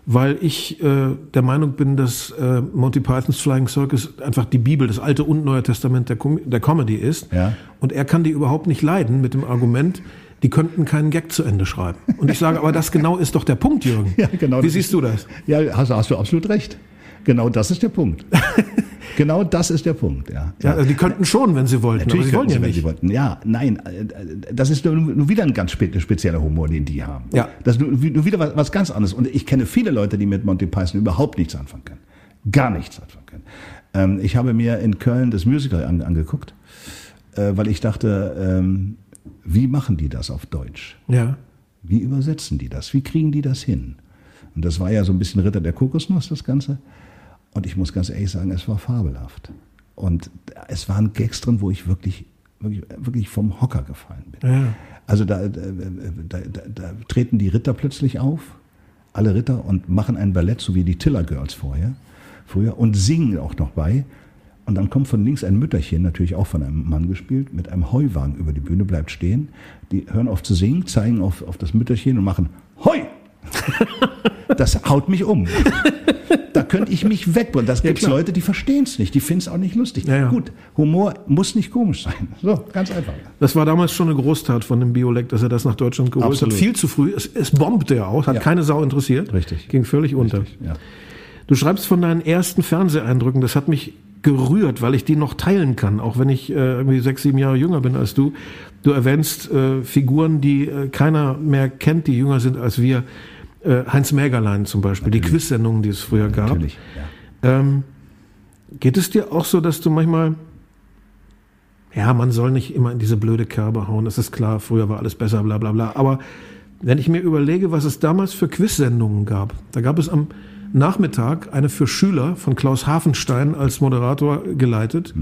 weil ich äh, der Meinung bin, dass äh, Monty Pythons Flying Circus einfach die Bibel, das Alte und Neue Testament der, Com der Comedy ist. Ja. Und er kann die überhaupt nicht leiden mit dem Argument, die könnten keinen Gag zu Ende schreiben. Und ich sage, aber das genau ist doch der Punkt, Jürgen. Ja, genau. Wie siehst du das? Ja, hast, hast du absolut recht. Genau das ist der Punkt. genau das ist der Punkt, ja. Ja, also die könnten schon, wenn sie wollten, Natürlich aber sie wollen sie, ja wenn nicht. sie wollten. Ja, nein, äh, das ist nur, wieder ein ganz spe spezieller Humor, den die haben. Ja. Das ist nur, wieder was, was ganz anderes. Und ich kenne viele Leute, die mit Monty Python überhaupt nichts anfangen können. Gar nichts anfangen können. Ähm, ich habe mir in Köln das Musical an, angeguckt, äh, weil ich dachte, ähm, wie machen die das auf Deutsch? Ja. Wie übersetzen die das? Wie kriegen die das hin? Und das war ja so ein bisschen Ritter der Kokosnuss, das Ganze. Und ich muss ganz ehrlich sagen, es war fabelhaft. Und es waren Gags drin, wo ich wirklich, wirklich, wirklich vom Hocker gefallen bin. Ja. Also da, da, da, da, da treten die Ritter plötzlich auf, alle Ritter, und machen ein Ballett, so wie die Tiller Girls vorher, früher, und singen auch noch bei. Und dann kommt von links ein Mütterchen, natürlich auch von einem Mann gespielt, mit einem Heuwagen über die Bühne, bleibt stehen. Die hören auf zu singen, zeigen auf, auf das Mütterchen und machen Heu! Das haut mich um. Da könnte ich mich wegbringen. Das gibt klar. Leute, die verstehen es nicht, die finden es auch nicht lustig. Ja, ja. Gut, Humor muss nicht komisch sein. So, ganz einfach. Das war damals schon eine Großtat von dem Biolek, dass er das nach Deutschland geholt Absolut. hat. Viel zu früh. Es, es bombte ja auch, hat Ja. keine Sau interessiert. Richtig. Ging völlig unter. Ja. Du schreibst von deinen ersten Fernseheindrücken, das hat mich gerührt, weil ich die noch teilen kann, auch wenn ich äh, irgendwie sechs, sieben Jahre jünger bin als du. Du erwähnst äh, Figuren, die äh, keiner mehr kennt, die jünger sind als wir. Äh, Heinz Mägerlein zum Beispiel, die Quiz-Sendungen, die es früher gab. Natürlich. Ja. Ähm, geht es dir auch so, dass du manchmal, ja, man soll nicht immer in diese blöde Kerbe hauen, das ist klar, früher war alles besser, bla bla bla, aber wenn ich mir überlege, was es damals für Quiz-Sendungen gab, da gab es am Nachmittag eine für Schüler von Klaus Hafenstein als Moderator geleitet.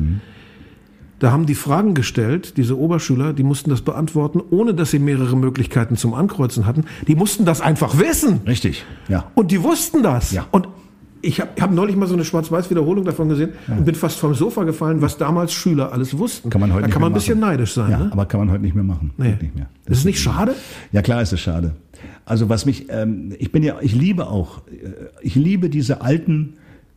Da haben die Fragen gestellt, diese Oberschüler, die mussten das beantworten, ohne dass sie mehrere Möglichkeiten zum Ankreuzen hatten. Die mussten das einfach wissen. Richtig, ja. Und die wussten das. Ja. Und ich habe hab neulich mal so eine Schwarz-Weiß-Wiederholung davon gesehen und bin fast vom Sofa gefallen, was damals Schüler alles wussten. Kann man heute da kann man ein bisschen machen. neidisch sein. Ja, ne? aber kann man heute nicht mehr machen. Nee. Nicht mehr. Das ist nicht schade? Ja, klar ist es schade. Also was mich, ähm, ich bin ja, ich liebe auch, äh, ich liebe diese alten,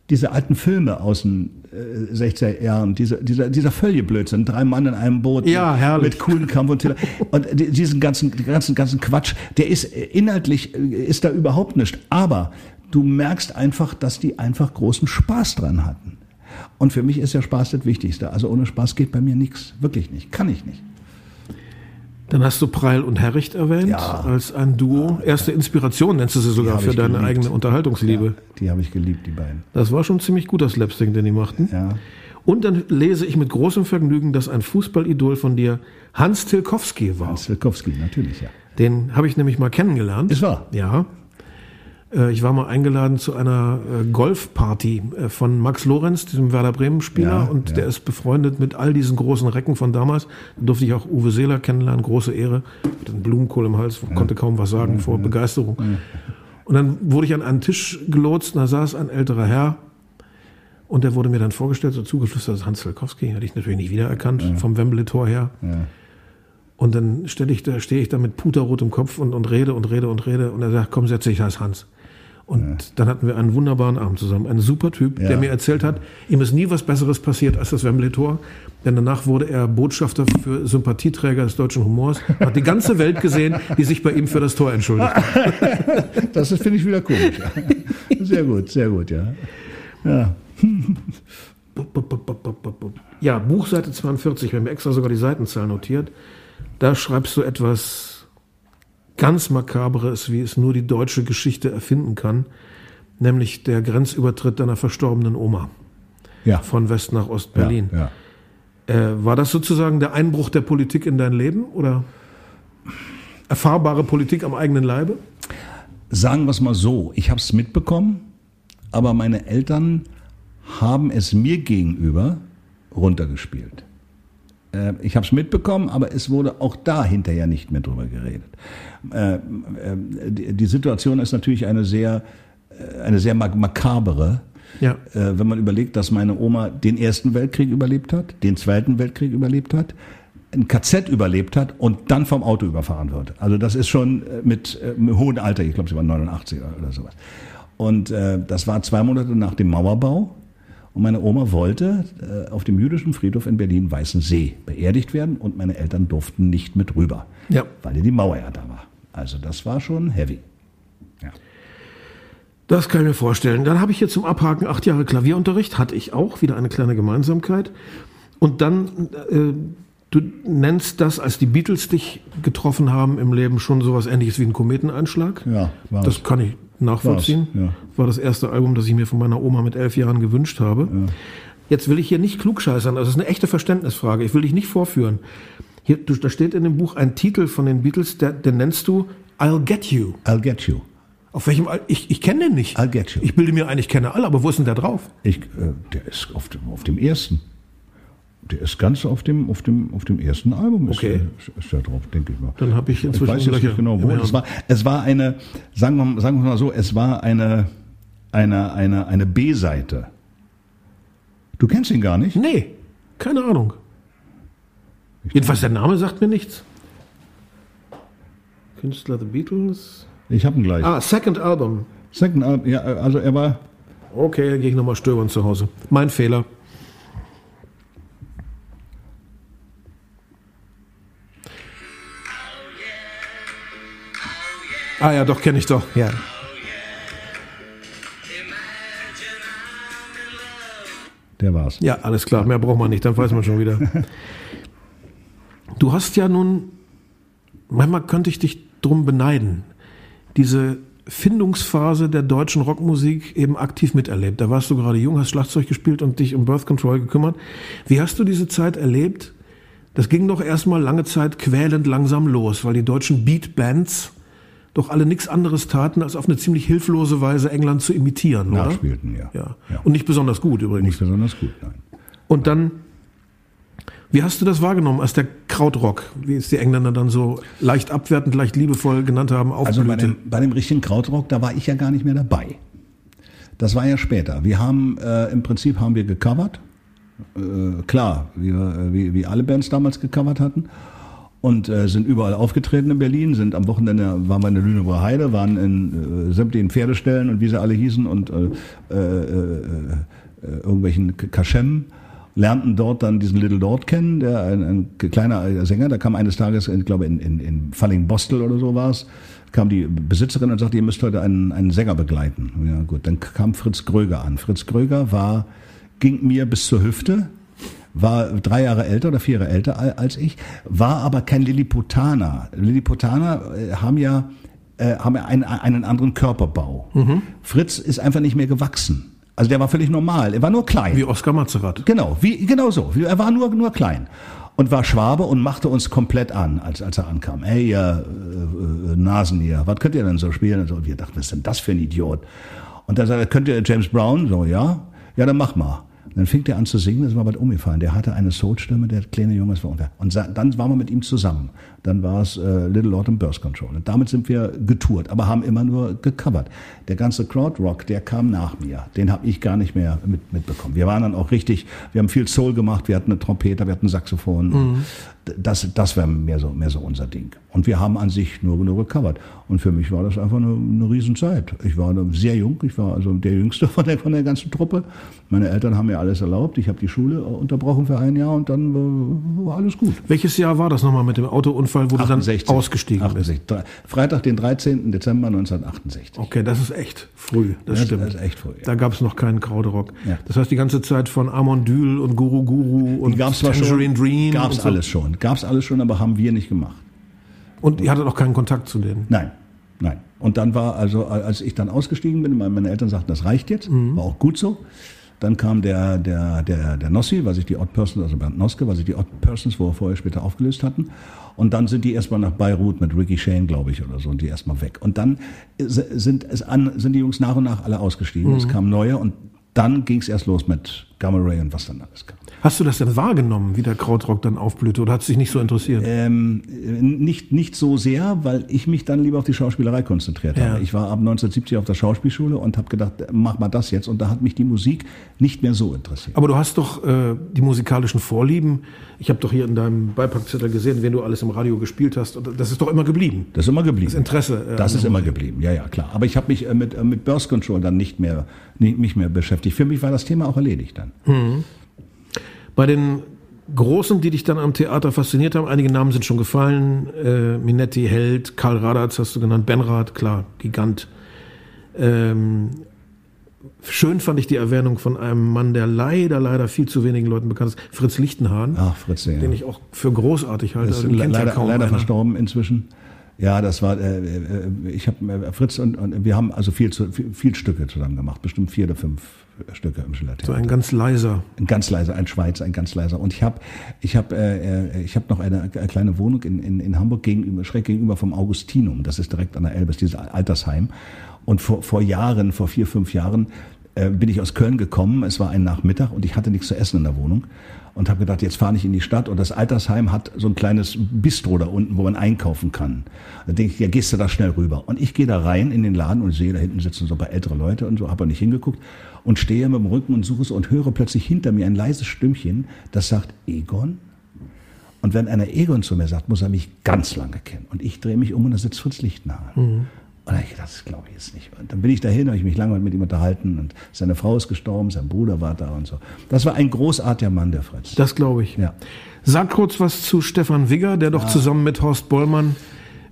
diese alten Filme aus den äh, 60er Jahren, dieser, dieser, dieser Völleblödsinn, drei Mann in einem Boot Ja, mit, herrlich. mit coolen Kampf und Tiller. Und die- diesen ganzen, ganzen, ganzen Quatsch, der ist inhaltlich, äh, ist da überhaupt nicht. Aber du merkst einfach, dass die einfach großen Spaß dran hatten. Und für mich ist ja Spaß das Wichtigste. Also ohne Spaß geht bei mir nichts. Wirklich nicht. Kann ich nicht. Dann hast du Preil und Herricht erwähnt Ja. als ein Duo. Erste Inspiration nennst du sie sogar für deine geliebt. eigene Unterhaltungsliebe. Ja, die habe ich geliebt, die beiden. Das war schon ziemlich guter Slapstick, den die machten. Ja. Und dann lese ich mit großem Vergnügen, dass ein Fußballidol von dir Hans Tilkowski war. Stilkowski, natürlich, ja. Den habe ich nämlich mal kennengelernt. Ist wahr? Ja. Äh, Ich war mal eingeladen zu einer äh, Golfparty äh, von Max Lorenz, diesem Werder Bremen-Spieler. Ja, und ja. der ist befreundet mit all diesen großen Recken von damals. Da durfte ich auch Uwe Seeler kennenlernen, große Ehre. Mit einem Blumenkohl im Hals, konnte kaum was sagen vor Begeisterung. Und dann wurde ich an einen Tisch gelotst und da saß ein älterer Herr. Und der wurde mir dann vorgestellt, so zugeflüstert, ist Hans Zelkowski. Hätte ich natürlich nicht wiedererkannt, vom Wembley-Tor her. Und dann stelle ich da, stehe ich da mit puterrotem Kopf und, und rede und rede und rede. Und er sagt, komm, setz dich, ich heiße Hans. Und dann hatten wir einen wunderbaren Abend zusammen. Ein super Typ, der Ja. mir erzählt hat, ihm ist nie was Besseres passiert als das Wembley-Tor. Denn danach wurde er Botschafter für Sympathieträger des deutschen Humors. Hat die ganze Welt gesehen, die sich bei ihm für das Tor entschuldigt. Das ist- finde ich wieder komisch. Ja. Sehr gut, sehr gut, ja. Ja. Ja, Buchseite 42, wir haben extra sogar die Seitenzahl notiert. Da schreibst du etwas ganz Makaberes, wie es nur die deutsche Geschichte erfinden kann, nämlich der Grenzübertritt deiner verstorbenen Oma Ja. von West nach Ost-Berlin. Ja, ja. Äh, war das sozusagen der Einbruch der Politik in dein Leben oder erfahrbare Politik am eigenen Leibe? Sagen wir es mal so, ich habe es mitbekommen, aber meine Eltern haben es mir gegenüber runtergespielt. Äh, ich habe es mitbekommen, aber es wurde auch da hinterher nicht mehr drüber geredet. Äh, äh, die Situation ist natürlich eine sehr, eine sehr makabere. Ja. Wenn man überlegt, dass meine Oma den Ersten Weltkrieg überlebt hat, den Zweiten Weltkrieg überlebt hat, ein KZ überlebt hat und dann vom Auto überfahren wird. Also das ist schon mit, mit hohem Alter, ich glaube, sie war 89 oder sowas. Und das war zwei Monate nach dem Mauerbau. Und meine Oma wollte äh, auf dem jüdischen Friedhof in Berlin-Weißensee beerdigt werden und meine Eltern durften nicht mit rüber, ja. weil ja die Mauer ja da war. Also das war schon heavy. Ja. Das kann ich mir vorstellen. Dann habe ich hier zum Abhaken acht Jahre Klavierunterricht, hatte ich auch, wieder eine kleine Gemeinsamkeit. Und dann, äh, du nennst das, als die Beatles dich getroffen haben im Leben, schon sowas ähnliches wie ein Kometeneinschlag. Ja, war Das kann ich nachvollziehen. Ja. War das erste Album, das ich mir von meiner Oma mit elf Jahren gewünscht habe. Ja. Jetzt will ich hier nicht klugscheißern, das ist eine echte Verständnisfrage. Ich will dich nicht vorführen. Hier, du, da steht in dem Buch ein Titel von den Beatles, der, den nennst du I'll Get You. I'll Get You. Auf welchem? Ich, ich kenne den nicht. I'll Get You. Ich bilde mir ein, ich kenne alle, aber wo ist denn der drauf? Ich, äh, der ist auf dem, auf dem ersten. Der ist ganz auf dem, auf dem, auf dem ersten Album okay. ist, ist der drauf, denke ich mal. Dann habe ich inzwischen ich weiß nicht genau wo. Es war, es war eine, sagen wir, sagen wir mal so, es war eine, eine, eine, eine B-Seite. Du kennst ihn gar nicht? Nee, keine Ahnung. Ich Jedenfalls der Name sagt mir nichts. Künstler The Beatles. Ich habe ihn gleich. Ah, Second Album. Second Album, ja, also er war. Okay, dann gehe ich nochmal stöbern zu Hause. Mein Fehler. Ah ja, doch, kenne ich doch. Ja. Der war's. Ja, alles klar. Mehr braucht man nicht, dann weiß man schon wieder. Du hast ja nun, manchmal könnte ich dich drum beneiden, diese Findungsphase der deutschen Rockmusik eben aktiv miterlebt. Da warst du gerade jung, hast Schlagzeug gespielt und dich um Birth Control gekümmert. Wie hast du diese Zeit erlebt? Das ging doch erstmal lange Zeit quälend langsam los, weil die deutschen Beatbands doch alle nichts anderes taten, als auf eine ziemlich hilflose Weise England zu imitieren, Nachspielten, oder? Ja. ja. Und nicht besonders gut übrigens. Nicht besonders gut, nein. Und dann, wie hast du das wahrgenommen, als der Krautrock, wie es die Engländer dann so leicht abwertend, leicht liebevoll genannt haben, aufblühte? Also bei dem, bei dem richtigen Krautrock, da war ich ja gar nicht mehr dabei. Das war ja später. Wir haben, äh, im Prinzip haben wir gecovert. Äh, klar, wie, wie, wie alle Bands damals gecovert hatten und äh, sind überall aufgetreten in Berlin, sind am Wochenende, waren wir in der Lüneburger Heide, waren in äh, sämtlichen Pferdestellen und wie sie alle hießen und äh, äh, äh, äh irgendwelchen Kaschem, lernten dort dann diesen Little Dort kennen, der ein, ein kleiner Sänger, der kam eines Tages, ich glaube in, in, in Falling-Bostel oder so war es, kam die Besitzerin und sagte, ihr müsst heute einen, einen Sänger begleiten. Ja gut, dann kam Fritz Gröger an. Fritz Gröger war, ging mir bis zur Hüfte, war drei Jahre älter oder vier Jahre älter als ich, war aber kein Lilliputaner. Lilliputaner äh, haben ja äh, haben einen, einen anderen Körperbau. Mhm. Fritz ist einfach nicht mehr gewachsen. Also der war völlig normal. Er war nur klein. Wie Oskar Mazerat. Genau, wie, genau so. Er war nur, nur klein. Und war Schwabe und machte uns komplett an, als, als er ankam. Ey, ihr äh, äh, Nasen hier, was könnt ihr denn so spielen? Und so, wir dachten, was ist denn das für ein Idiot? Und dann sagt er, könnt ihr James Brown? So, ja. Ja, dann mach mal. Dann fing er an zu singen, das war bald umgefallen. Der hatte eine Soulstimme, der kleine Junge, war unter. Und dann waren wir mit ihm zusammen. Dann war es äh, Little Lord and Burst Control. Und damit sind wir getourt, aber haben immer nur gecovert. Der ganze Crowdrock, der kam nach mir. Den habe ich gar nicht mehr mit, mitbekommen. Wir waren dann auch richtig, wir haben viel Soul gemacht, wir hatten eine Trompete, wir hatten ein Saxophon. Mhm. Das, das wäre mehr so, mehr so unser Ding. Und wir haben an sich nur, nur gecovert. Und für mich war das einfach eine, eine Riesenzeit. Ich war sehr jung, ich war also der Jüngste von der, von der ganzen Truppe. Meine Eltern haben mir alles erlaubt. Ich habe die Schule unterbrochen für ein Jahr und dann war, alles gut. Welches Jahr war das nochmal mit dem Autounfall, wo 68, du dann ausgestiegen 68. bist? Freitag, den 13. Dezember 1968. Okay, das ist echt früh. Das, das stimmt. Das ist echt früh. Ja. Da gab es noch keinen Krauderock. Ja. Das heißt, die ganze Zeit von Amondyl und Guru Guru und Tangerine Dream. Gab es so. alles schon. Gab es alles schon, aber haben wir nicht gemacht. Und ihr hattet auch keinen Kontakt zu denen? Nein, nein. Und dann war also, als ich dann ausgestiegen bin, meine Eltern sagten, das reicht jetzt, mhm. war auch gut so. Dann kam der, der, der, der Nossi, was ich die Odd Persons, also Bernd Noske, was ich die Odd Persons, wo wir vorher später aufgelöst hatten. Und dann sind die erstmal nach Beirut mit Ricky Shane, glaube ich, oder so, und die erstmal weg. Und dann sind, es an, sind die Jungs nach und nach alle ausgestiegen. Mhm. Es kamen neue und dann ging es erst los mit Gamma Ray und was dann alles kam. Hast du das denn wahrgenommen, wie der Krautrock dann aufblühte oder hat es dich nicht so interessiert? Ähm, nicht, nicht so sehr, weil ich mich dann lieber auf die Schauspielerei konzentriert ja. habe. Ich war ab 1970 auf der Schauspielschule und habe gedacht, mach mal das jetzt. Und da hat mich die Musik nicht mehr so interessiert. Aber du hast doch äh, die musikalischen Vorlieben. Ich habe doch hier in deinem Beipackzettel gesehen, wenn du alles im Radio gespielt hast. Das ist doch immer geblieben. Das ist immer geblieben. Das Interesse. Äh, das ist immer geblieben, ja, ja, klar. Aber ich habe mich äh, mit, äh, mit Burst Control dann nicht mehr, nicht, nicht mehr beschäftigt. Für mich war das Thema auch erledigt dann. Mhm. Bei den Großen, die dich dann am Theater fasziniert haben, einige Namen sind schon gefallen. Äh, Minetti, Held, Karl Radatz hast du genannt, Benrath, klar, Gigant. Ähm, schön fand ich die Erwähnung von einem Mann, der leider, leider viel zu wenigen Leuten bekannt ist, Fritz Lichtenhahn. Ach, Fritz, ja. Den ich auch für großartig halte. Ist leider, ja leider verstorben inzwischen. Ja, das war, äh, äh ich habe äh, Fritz und, und wir haben also viel, zu, viel, viel Stücke zusammen gemacht, bestimmt vier oder fünf Stücke im Schiller So ein ganz leiser. Ein ganz leiser, ein Schweizer, ein ganz leiser. Und ich habe ich hab, äh, ich hab noch eine, eine kleine Wohnung in, in, in Hamburg gegenüber, schräg gegenüber vom Augustinum. Das ist direkt an der Elbe, dieses Altersheim. Und vor, vor Jahren, vor vier, fünf Jahren, äh, bin ich aus Köln gekommen. Es war ein Nachmittag und ich hatte nichts zu essen in der Wohnung und habe gedacht, jetzt fahre ich in die Stadt und das Altersheim hat so ein kleines Bistro da unten, wo man einkaufen kann. Da denke ich, ja, gehst du da schnell rüber. Und ich gehe da rein in den Laden und sehe, da hinten sitzen so ein paar ältere Leute und so, habe aber nicht hingeguckt und stehe mit dem Rücken und suche so und höre plötzlich hinter mir ein leises Stimmchen, das sagt, Egon? Und wenn einer Egon zu mir sagt, muss er mich ganz lange kennen. Und ich drehe mich um und da sitzt Fritz Lichtenhagen. Mhm. Und dann ich, das glaube ich jetzt nicht. Und dann bin ich dahin, habe ich mich lange mit ihm unterhalten und seine Frau ist gestorben, sein Bruder war da und so. Das war ein großartiger Mann, der Fritz. Das glaube ich. Ja. Sag kurz was zu Stefan Wigger, der doch ja. zusammen mit Horst Bollmann,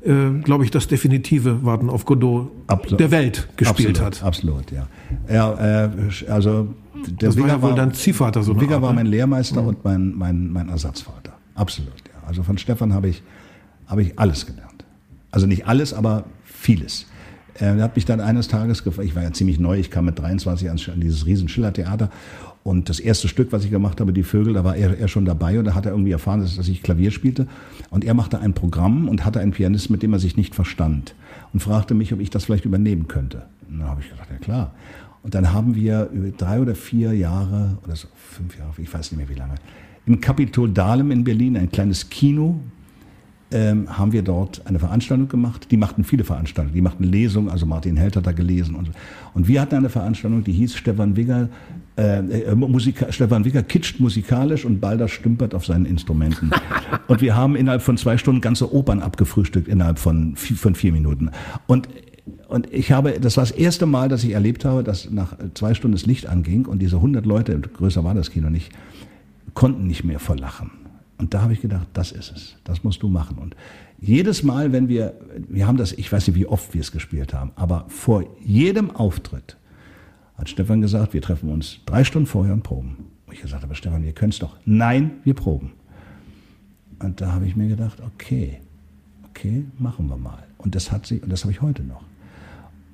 äh, glaube ich, das definitive Warten auf Godot absolut. der Welt gespielt absolut, hat. Absolut, ja. ja äh, also der das Wigger war ja wohl dein Ziehvater so. Wigger war ne? mein Lehrmeister mhm. und mein, mein, mein Ersatzvater. Absolut, ja. Also von Stefan habe ich, habe ich alles gelernt. Also nicht alles, aber vieles. Er hat mich dann eines Tages gefragt, ich war ja ziemlich neu, ich kam mit 23 an, dieses riesen Schillertheater und das erste Stück, was ich gemacht habe, Die Vögel, da war er, er schon dabei und da hat er irgendwie erfahren, dass, dass ich Klavier spielte und er machte ein Programm und hatte einen Pianist, mit dem er sich nicht verstand und fragte mich, ob ich das vielleicht übernehmen könnte. Und dann habe ich gesagt, ja klar. Und dann haben wir über drei oder vier Jahre oder so, fünf Jahre, ich weiß nicht mehr wie lange, im Kapitol Dahlem in Berlin ein kleines Kino ähm, haben wir dort eine Veranstaltung gemacht. Die machten viele Veranstaltungen. Die machten Lesungen, also Martin Held hat da gelesen. Und, so. und wir hatten eine Veranstaltung, die hieß Stefan Wigger, äh, äh, Musika, Stefan Wigger kitscht musikalisch und Balder stümpert auf seinen Instrumenten. und wir haben innerhalb von zwei Stunden ganze Opern abgefrühstückt, innerhalb von, von vier Minuten. Und und ich habe, das war das erste Mal, dass ich erlebt habe, dass nach zwei Stunden das Licht anging und diese 100 Leute, größer war das Kino nicht, konnten nicht mehr vor Lachen. Und da habe ich gedacht, das ist es. Das musst du machen. Und jedes Mal, wenn wir, wir haben das, ich weiß nicht, wie oft wir es gespielt haben, aber vor jedem Auftritt hat Stefan gesagt, wir treffen uns drei Stunden vorher und proben. Und ich gesagt, aber Stefan, wir können es doch. Nein, wir proben. Und da habe ich mir gedacht, okay, okay, machen wir mal. Und das hat sie, und das habe ich heute noch.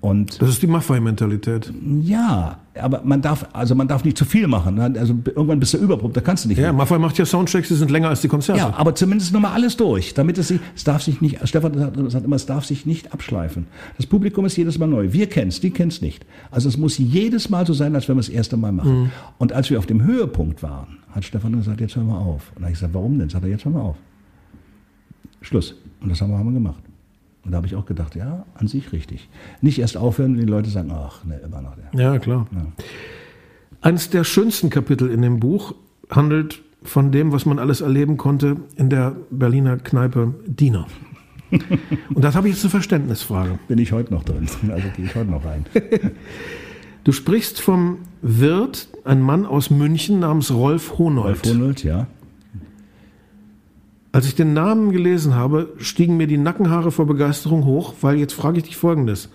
Und das ist die Maffei-Mentalität. Ja, aber man darf, also man darf nicht zu viel machen. Ne? Also irgendwann bist du überprobt, da kannst du nicht. Ja, Maffei macht ja Soundchecks, die sind länger als die Konzerte. Ja, aber zumindest nochmal alles durch, damit es sich, es darf sich nicht, Stefan sagt immer, es darf sich nicht abschleifen. Das Publikum ist jedes Mal neu. Wir kennen es, die kennen es nicht. Also es muss jedes Mal so sein, als wenn wir es das erste Mal machen. Mhm. Und als wir auf dem Höhepunkt waren, hat Stefan gesagt, jetzt hören wir auf. Und dann habe ich gesagt, warum denn? Sagt er, jetzt hören wir auf. Schluss. Und das haben wir, haben wir gemacht. Und da habe ich auch gedacht, ja, an sich richtig. Nicht erst aufhören, wenn die Leute sagen, ach, ne, immer noch der. Ja, klar. Ja. Eines der schönsten Kapitel in dem Buch handelt von dem, was man alles erleben konnte in der Berliner Kneipe Diener. Und das habe ich jetzt eine Verständnisfrage. Bin ich heute noch drin, also gehe ich heute noch rein. Du sprichst vom Wirt, ein Mann aus München namens Rolf Honold. Rolf Honold, ja. Als ich den Namen gelesen habe, stiegen mir die Nackenhaare vor Begeisterung hoch, weil jetzt frage ich dich Folgendes.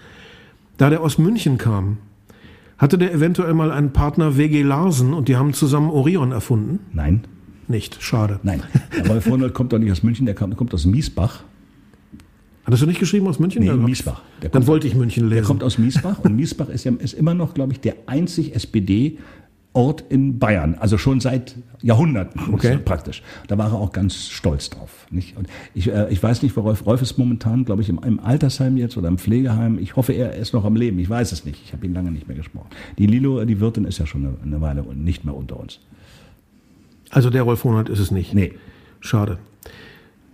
Da der aus München kam, hatte der eventuell mal einen Partner WG Larsen und die haben zusammen Orion erfunden? Nein. Nicht, schade. Nein. Aber Vorne kommt doch nicht aus München, der kommt aus Miesbach. Hattest du nicht geschrieben aus München? Nee, Miesbach. Dann wollte ich München lesen. Der kommt aus Miesbach und Miesbach ist, ja, ist immer noch, glaube ich, der einzig SPD Ort in Bayern, also schon seit Jahrhunderten okay. praktisch. Da war er auch ganz stolz drauf. Nicht? Und ich, äh, ich weiß nicht, wo Rolf, Rolf ist momentan, glaube ich, im, im, Altersheim jetzt oder im Pflegeheim. Ich hoffe, er ist noch am Leben. Ich weiß es nicht. Ich habe ihn lange nicht mehr gesprochen. Die Lilo, die Wirtin, ist ja schon eine, eine Weile nicht mehr unter uns. Also der Rolf Hohnert ist es nicht? Nee. Schade.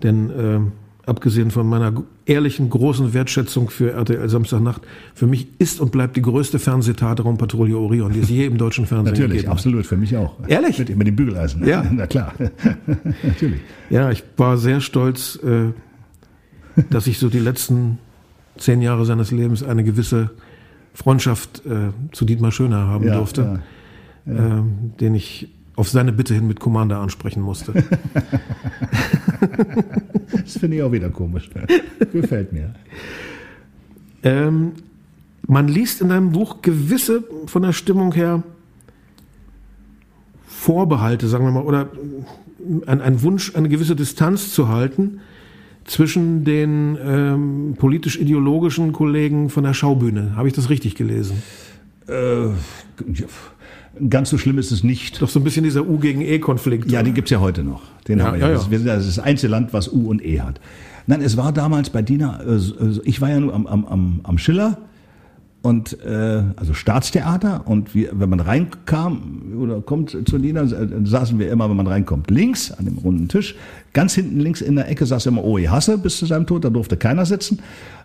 Denn äh, abgesehen von meiner ehrlichen großen Wertschätzung für RTL Samstagnacht, für mich ist und bleibt die größte Fernsehtat Raumpatrouille Orion, die es je im deutschen Fernsehen Natürlich, gegeben hat. absolut, für mich auch. Ehrlich? Mit, mit dem Bügeleisen. Ja. Na klar. Natürlich. Ja, ich war sehr stolz, äh, dass ich so die letzten zehn Jahre seines Lebens eine gewisse Freundschaft äh, zu Dietmar Schöner haben Ja, durfte, ja, ja. ähm, den ich auf seine Bitte hin mit Commander ansprechen musste. Das finde ich auch wieder komisch. Gefällt mir. Ähm, man liest in deinem Buch gewisse von der Stimmung her Vorbehalte, sagen wir mal, oder ein, ein Wunsch, eine gewisse Distanz zu halten zwischen den ähm, politisch-ideologischen Kollegen von der Schaubühne. Habe ich das richtig gelesen? Äh, ganz so schlimm ist es nicht. Doch so ein bisschen dieser U gegen E-Konflikt. Ja, den gibt's ja heute noch. Den Ja, haben wir ja, ja. Das, wir sind ja das einzige Land, was U und E hat. Nein, es war damals bei Dina, äh, äh, ich war ja nur am, am, am, am Schiller und äh, also Staatstheater und wir, wenn man reinkam oder kommt zu Dina, äh, saßen wir immer, wenn man reinkommt, links an dem runden Tisch. Ganz hinten links in der Ecke saß immer Oe Hasse bis zu seinem Tod, da durfte keiner sitzen.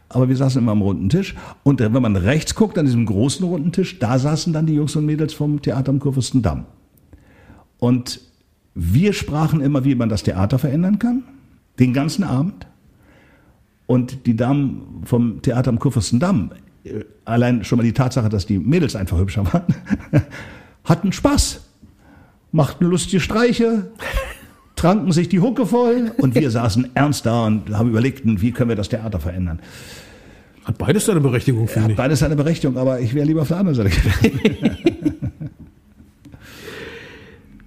Aber wir saßen immer am runden Tisch. Und wenn man rechts guckt, an diesem großen runden Tisch, da saßen dann die Jungs und Mädels vom Theater am Kurfürstendamm. Und wir sprachen immer, wie man das Theater verändern kann, den ganzen Abend. Und die Damen vom Theater am Kurfürstendamm, äh, allein schon mal die Tatsache, dass die Mädels einfach hübscher waren, hatten Spaß, machten lustige Streiche, tranken sich die Hucke voll und wir saßen ernst da und haben überlegt, wie können wir das Theater verändern. Hat beides seine Berechtigung, finde Hat ich. beides seine Berechtigung, aber ich wäre lieber auf der anderen Seite gewesen.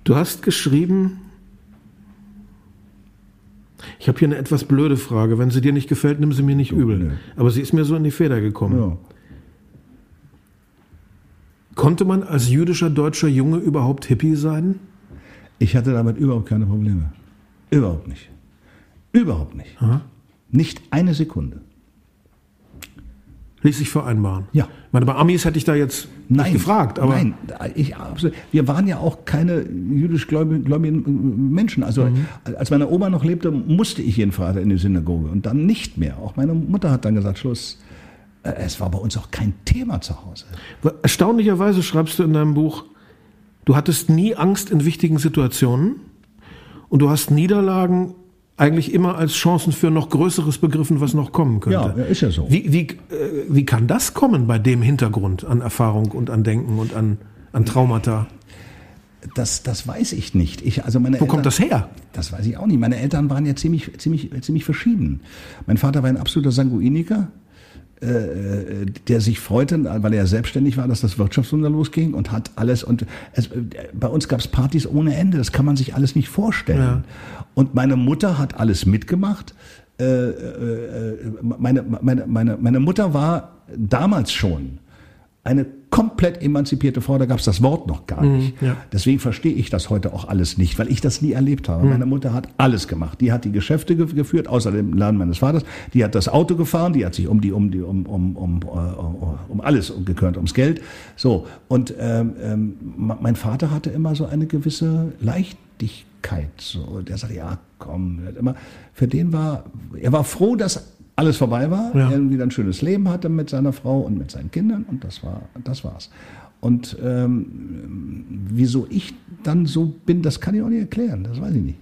Du hast geschrieben, ich habe hier eine etwas blöde Frage. Wenn sie dir nicht gefällt, nimm sie mir nicht übel. nö. Aber sie ist mir so in die Feder gekommen. Ja. Konnte man als jüdischer deutscher Junge überhaupt Hippie sein? Ich hatte damit überhaupt keine Probleme. Überhaupt nicht. Überhaupt nicht. Nicht eine Sekunde. Ließ sich vereinbaren. Ja. Ich meine, bei Amis hätte ich da jetzt nicht gefragt, aber nein, ich, absolut. wir waren ja auch keine jüdisch gläubigen, gläubigen Menschen. Also Mhm. als meine Oma noch lebte, musste ich jeden Vater in die Synagoge und dann nicht mehr. Auch meine Mutter hat dann gesagt, Schluss. Äh, Es war bei uns auch kein Thema zu Hause. erstaunlicherweise schreibst du in deinem Buch, du hattest nie Angst in wichtigen Situationen und du hast Niederlagen eigentlich immer als Chancen für noch Größeres begriffen, was noch kommen könnte. Ja, ist ja so. Wie, wie, äh, wie kann das kommen bei dem Hintergrund an Erfahrung und an Denken und an, an Traumata? Das, das weiß ich nicht. Ich, also meine Wo kommt das her? Das weiß ich auch nicht. Meine Eltern waren ja ziemlich, ziemlich, ziemlich verschieden. Mein Vater war ein absoluter Sanguiniker, äh, der sich freute, weil er ja selbstständig war, dass das Wirtschaftswunder losging und hat alles. Und es, äh, bei uns gab es Partys ohne Ende. Das kann man sich alles nicht vorstellen. Ja. Und meine Mutter hat alles mitgemacht. Äh, äh, äh, meine, meine, meine, meine Mutter war damals schon eine komplett emanzipierte Frau, da gab es das Wort noch gar nicht. ja. Deswegen verstehe ich das heute auch alles nicht, weil ich das nie erlebt habe. Meine Mutter hat alles gemacht. Die hat die Geschäfte ge geführt, außer dem Laden meines Vaters. Die hat das Auto gefahren, die hat sich um die um die um um um äh, um, um alles gekümmert, ums Geld. So und ähm, ähm, mein Vater hatte immer so eine gewisse Leichtigkeit. So, der sagt ja komm, er immer für den war er war froh, dass alles vorbei war, Ja. er irgendwie ein schönes Leben hatte mit seiner Frau und mit seinen Kindern und das war, das war's. Und ähm, wieso ich dann so bin, das kann ich auch nicht erklären, das weiß ich nicht.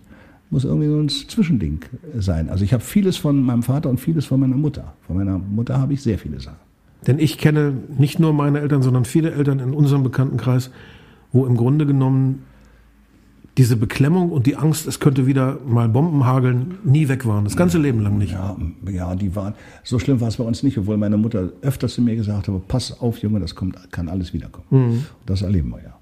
Muss irgendwie so ein Zwischending sein. Also ich habe vieles von meinem Vater und vieles von meiner Mutter. Von meiner Mutter habe ich sehr viele Sachen. Denn ich kenne nicht nur meine Eltern, sondern viele Eltern in unserem Bekanntenkreis, wo im Grunde genommen diese Beklemmung und die Angst, es könnte wieder mal Bomben hageln, nie weg waren. Das ganze Leben lang nicht. Ja, ja, die waren, so schlimm war es bei uns nicht, obwohl meine Mutter öfter zu mir gesagt hat, pass auf Junge, das kommt, kann alles wiederkommen. Das erleben wir ja.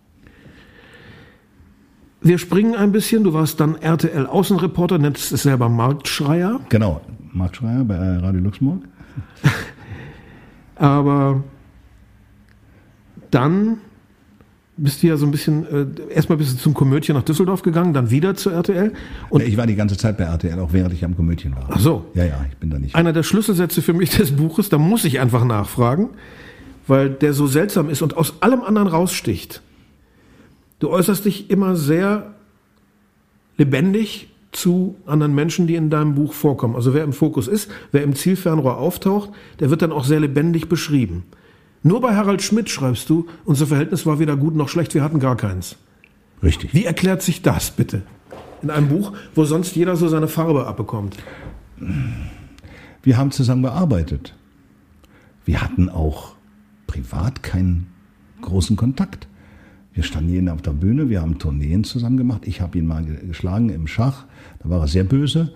Wir springen ein bisschen. Du warst dann RTL-Außenreporter, nennst es selber Marktschreier. Genau, Marc Schreier bei äh, Radio Luxemburg. Aber dann bist du ja so ein bisschen, äh, erstmal bist du zum Komödien nach Düsseldorf gegangen, dann wieder zur RTL. Und ich war die ganze Zeit bei RTL, auch während ich am Komödien war. Ach so. Ja, ja, ich bin da nicht. Einer der Schlüsselsätze für mich des Buches, da muss ich einfach nachfragen, weil der so seltsam ist und aus allem anderen raussticht. Du äußerst dich immer sehr lebendig zu anderen Menschen, die in deinem Buch vorkommen. Also wer im Fokus ist, wer im Zielfernrohr auftaucht, der wird dann auch sehr lebendig beschrieben. Nur bei Harald Schmidt schreibst du, unser Verhältnis war weder gut noch schlecht, wir hatten gar keins. Richtig. Wie erklärt sich das bitte? In einem Buch, wo sonst jeder so seine Farbe abbekommt. Wir haben zusammen gearbeitet. Wir hatten auch privat keinen großen Kontakt. Wir standen jeden auf der Bühne, wir haben Tourneen zusammen gemacht. Ich habe ihn mal geschlagen im Schach, da war er sehr böse.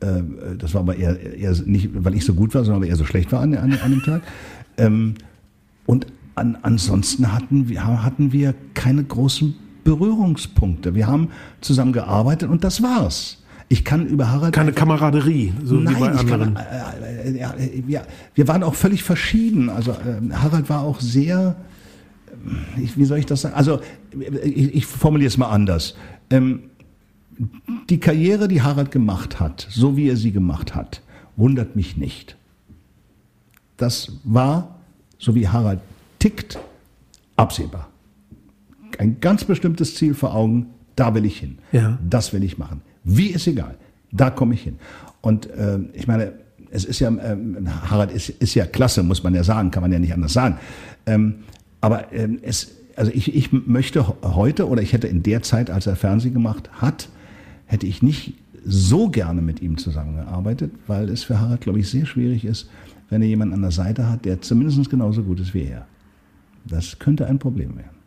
Äh, das war aber eher, eher nicht, weil ich so gut war, sondern weil er so schlecht war an, an, an dem Tag. Ähm, und an, ansonsten hatten wir, hatten wir keine großen Berührungspunkte. Wir haben zusammen gearbeitet und das war's. Ich kann über Harald. Keine Kameraderie, so nein, wie bei anderen. Kann, äh, äh, äh, wir, waren auch völlig verschieden. Also äh, Harald war auch sehr, äh, wie soll ich das sagen? Also ich, ich formuliere es mal anders. Ähm, die Karriere, die Harald gemacht hat, so wie er sie gemacht hat, wundert mich nicht. Das war so wie Harald tickt, absehbar. Ein ganz bestimmtes Ziel vor Augen, da will ich hin. Ja. Das will ich machen. Wie ist egal, da komme ich hin. Und äh, ich meine, es ist ja, äh, Harald ist, ist ja klasse, muss man ja sagen, kann man ja nicht anders sagen. Ähm, aber ähm, es, also ich, ich möchte heute oder ich hätte in der Zeit, als er Fernsehen gemacht hat, hätte ich nicht so gerne mit ihm zusammengearbeitet, weil es für Harald, glaube ich, sehr schwierig ist, wenn er jemanden an der Seite hat, der zumindest genauso gut ist wie er. Das könnte ein Problem werden.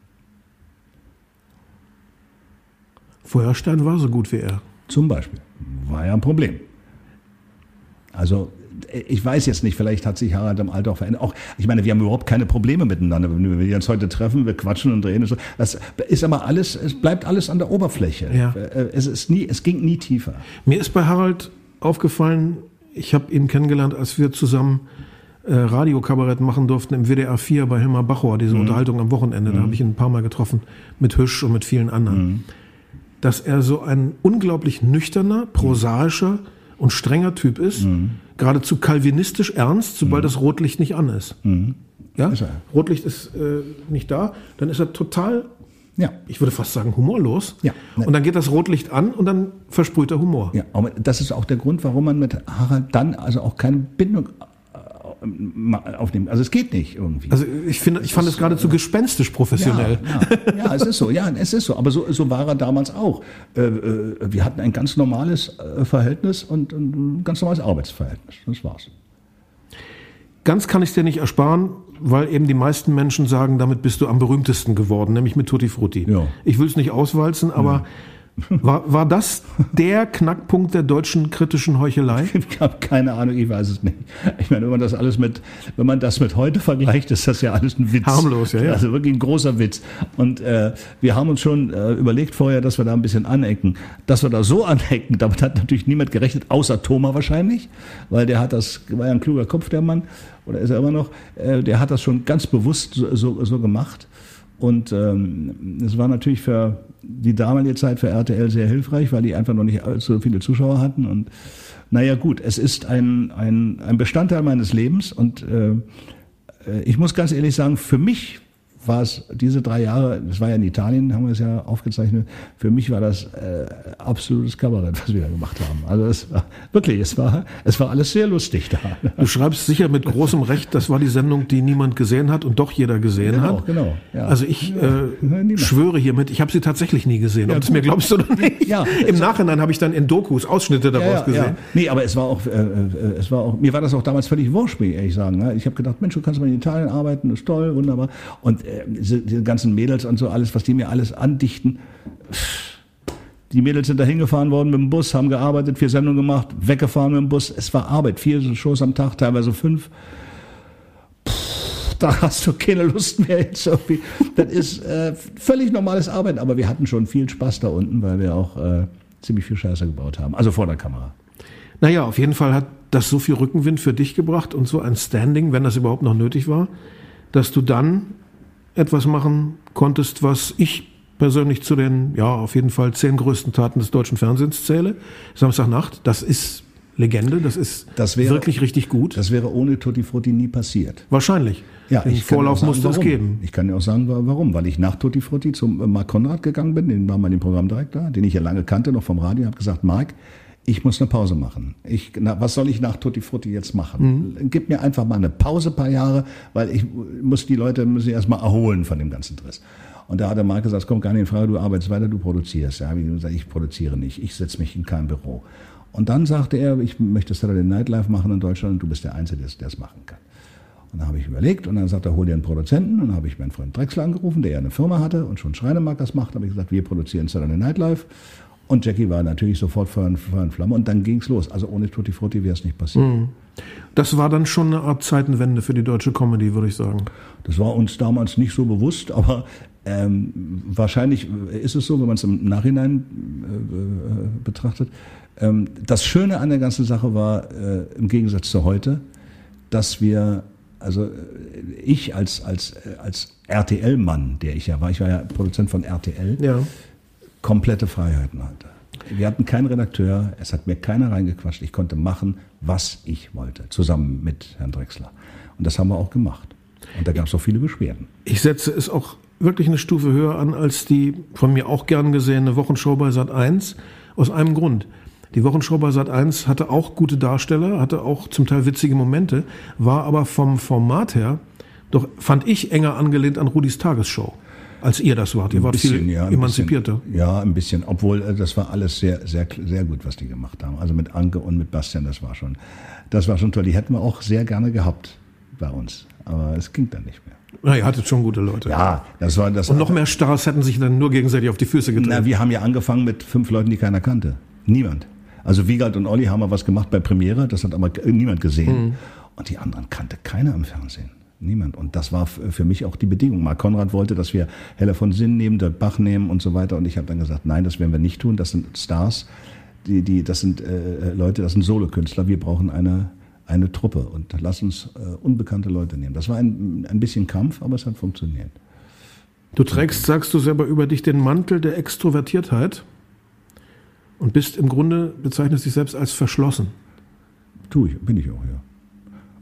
Feuerstein war so gut wie er. Zum Beispiel. War ja ein Problem. Also ich weiß jetzt nicht, vielleicht hat sich Harald im Alter auch verändert. Auch, ich meine, wir haben überhaupt keine Probleme miteinander. Wenn wir uns heute treffen, wir quatschen und drehen und so. Das ist aber alles, es bleibt alles an der Oberfläche. Ja. Äh, es, ist nie, es ging nie tiefer. Mir ist bei Harald aufgefallen, ich habe ihn kennengelernt, als wir zusammen äh, Radiokabarett machen durften im WDR 4 bei Hilmar Bachor, diese mhm. Unterhaltung am Wochenende. Da mhm. habe ich ihn ein paar Mal getroffen mit Hüsch und mit vielen anderen. Mhm. Dass er so ein unglaublich nüchterner, prosaischer und strenger Typ ist, mhm. geradezu kalvinistisch ernst, sobald mhm. das Rotlicht nicht an ist. Mhm. Ja? Ist Rotlicht ist äh, nicht da, dann ist er total ja. Ich würde fast sagen humorlos. Ja. Und dann geht das Rotlicht an und dann versprüht er Humor. Ja, aber das ist auch der Grund, warum man mit Harald dann also auch keine Bindung äh, aufnehmen. Also es geht nicht irgendwie. Also ich finde, ich fand es geradezu gespenstisch professionell. Ja, ja, ja, es ist so, ja, es ist so. Aber so, so war er damals auch. Äh, äh, wir hatten ein ganz normales Verhältnis und ein ganz normales Arbeitsverhältnis. Das war's. Ganz kann ich es dir nicht ersparen, weil eben die meisten Menschen sagen, damit bist du am berühmtesten geworden, nämlich mit Tutti Frutti. Ja. Ich will es nicht auswalzen, aber ja. War, war das der Knackpunkt der deutschen kritischen Heuchelei? Ich habe keine Ahnung, ich weiß es nicht. Ich meine, wenn man das alles mit, wenn man das mit heute vergleicht, ist das ja alles ein Witz. Harmlos, ja, ja. Also wirklich ein großer Witz. Und äh, wir haben uns schon äh, überlegt vorher, dass wir da ein bisschen anecken. Dass wir da so anecken, damit hat natürlich niemand gerechnet, außer Thomas wahrscheinlich, weil der hat das, war ja ein kluger Kopf, der Mann, oder ist er immer noch, äh, der hat das schon ganz bewusst so, so, so gemacht. Und ähm, es war natürlich für die damalige Zeit für RTL sehr hilfreich, weil die einfach noch nicht so viele Zuschauer hatten. Und naja gut, es ist ein, ein, ein Bestandteil meines Lebens und äh, äh ich muss ganz ehrlich sagen, für mich war es diese drei Jahre, das war ja in Italien, haben wir es ja aufgezeichnet, für mich war das äh, absolutes Kabarett, was wir da gemacht haben. Also es war wirklich, es war, es war alles sehr lustig da. Du schreibst sicher mit großem Recht, das war die Sendung, die niemand gesehen hat und doch jeder gesehen genau, hat. Genau, ja. Also ich äh, schwöre hiermit, ich habe sie tatsächlich nie gesehen, ja, ob du es mir glaubst oder nicht. Ja, Im Nachhinein habe ich dann in Dokus Ausschnitte daraus ja, ja, gesehen. Ja. Nee, aber es war auch, äh, äh, es war auch, mir war das auch damals völlig wurscht, ehrlich sagen. Ne? Ich habe gedacht, Mensch, du kannst mal in Italien arbeiten, das ist toll, wunderbar. Und äh, diese, diese ganzen Mädels und so alles, was die mir alles andichten. Die Mädels sind da hingefahren worden mit dem Bus, haben gearbeitet, vier Sendungen gemacht, weggefahren mit dem Bus. Es war Arbeit, vier Shows am Tag, teilweise fünf. da hast du keine Lust mehr jetzt irgendwie. Das ist äh, völlig normales Arbeiten, aber wir hatten schon viel Spaß da unten, weil wir auch äh, ziemlich viel Scheiße gebaut haben. Also vor der Kamera. Naja, auf jeden Fall hat das so viel Rückenwind für dich gebracht und so ein Standing, wenn das überhaupt noch nötig war, dass du dann etwas machen konntest, was ich persönlich zu den, ja, auf jeden Fall zehn größten Taten des deutschen Fernsehens zähle. Samstagnacht, das ist Legende, das ist das wäre, wirklich richtig gut. Das wäre ohne Tutti Frutti nie passiert. Wahrscheinlich. Ja, Den ich Vorlauf sagen, musste es geben. Ich kann dir auch sagen, wa- warum. Weil ich nach Tutti Frutti zum äh, Marc Konrad gegangen bin, den war mal den Programmdirektor, den ich ja lange kannte, noch vom Radio, habe gesagt, Marc, ich muss eine Pause machen. Ich, na, was soll ich nach Tutti Frutti jetzt machen? Gib mir einfach mal eine Pause, paar Jahre, weil ich muss die Leute müssen erst mal erholen von dem ganzen Driss. Und da hat der Marc gesagt, es kommt gar nicht in Frage, du arbeitest weiter, du produzierst. Ja, ich gesagt, ich produziere nicht, ich setze mich in kein Büro. Und dann sagte er, ich möchte Saturday Night Live machen in Deutschland und du bist der Einzige, der es- machen kann. Und dann habe ich überlegt und dann sagte er, hol dir einen Produzenten. Und dann habe ich meinen Freund Drexler angerufen, der ja eine Firma hatte und schon Schreinemarkers macht. Da habe ich gesagt, wir produzieren Saturday Night Live. Und Jackie war natürlich sofort Feuer und, Flamme und dann ging's los. Also ohne Tutti Frutti wäre es nicht passiert. Das war dann schon eine Art Zeitenwende für die deutsche Comedy, würde ich sagen. Das war uns damals nicht so bewusst, aber ähm, wahrscheinlich ist es so, wenn man es im Nachhinein äh, betrachtet. Ähm, das Schöne an der ganzen Sache war, äh, im Gegensatz zu heute, dass wir, also ich als, als, äh, als RTL-Mann, der ich ja war, ich war ja Produzent von RTL, Ja. Komplette Freiheiten hatte. Wir hatten keinen Redakteur, es hat mir keiner reingequatscht, ich konnte machen, was ich wollte, zusammen mit Herrn Drexler. Und das haben wir auch gemacht. Und da gab es auch viele Beschwerden. Ich setze es auch wirklich eine Stufe höher an als die von mir auch gern gesehene Wochenshow bei Sat 1 aus einem Grund. Die Wochenshow bei Sat 1 hatte auch gute Darsteller, hatte auch zum Teil witzige Momente, war aber vom Format her doch fand ich enger angelehnt an Rudis Tagesshow, als ihr das wart. Ihr wart viel ja, ein emanzipierter. Bisschen, ja, ein bisschen. Obwohl, äh, das war alles sehr, sehr, sehr gut, was die gemacht haben. Also mit Anke und mit Bastian, das war schon, das war schon toll. Die hätten wir auch sehr gerne gehabt bei uns. Aber es ging dann nicht mehr. Na, ihr hattet schon gute Leute. Ja, das war das. Und noch mehr Stars hätten sich dann nur gegenseitig auf die Füße getreten. Na, wir haben ja angefangen mit fünf Leuten, die keiner kannte. Niemand. Also Wiegald und Olli haben mal was gemacht bei Premiere, das hat aber niemand gesehen. Und die anderen kannte keiner im Fernsehen. Niemand. Und das war für mich auch die Bedingung. Marc Konrad wollte, dass wir Helle von Sinn nehmen, Dirk Bach nehmen und so weiter. Und ich habe dann gesagt, nein, das werden wir nicht tun. Das sind Stars, die, die, das sind äh, Leute, das sind Solokünstler. Wir brauchen eine, eine Truppe. Und lass uns äh, unbekannte Leute nehmen. Das war ein, ein bisschen Kampf, aber es hat funktioniert. Du trägst, sagst du selber über dich, den Mantel der Extrovertiertheit und bist im Grunde, bezeichnest dich selbst als verschlossen. Tu ich, bin ich auch, ja.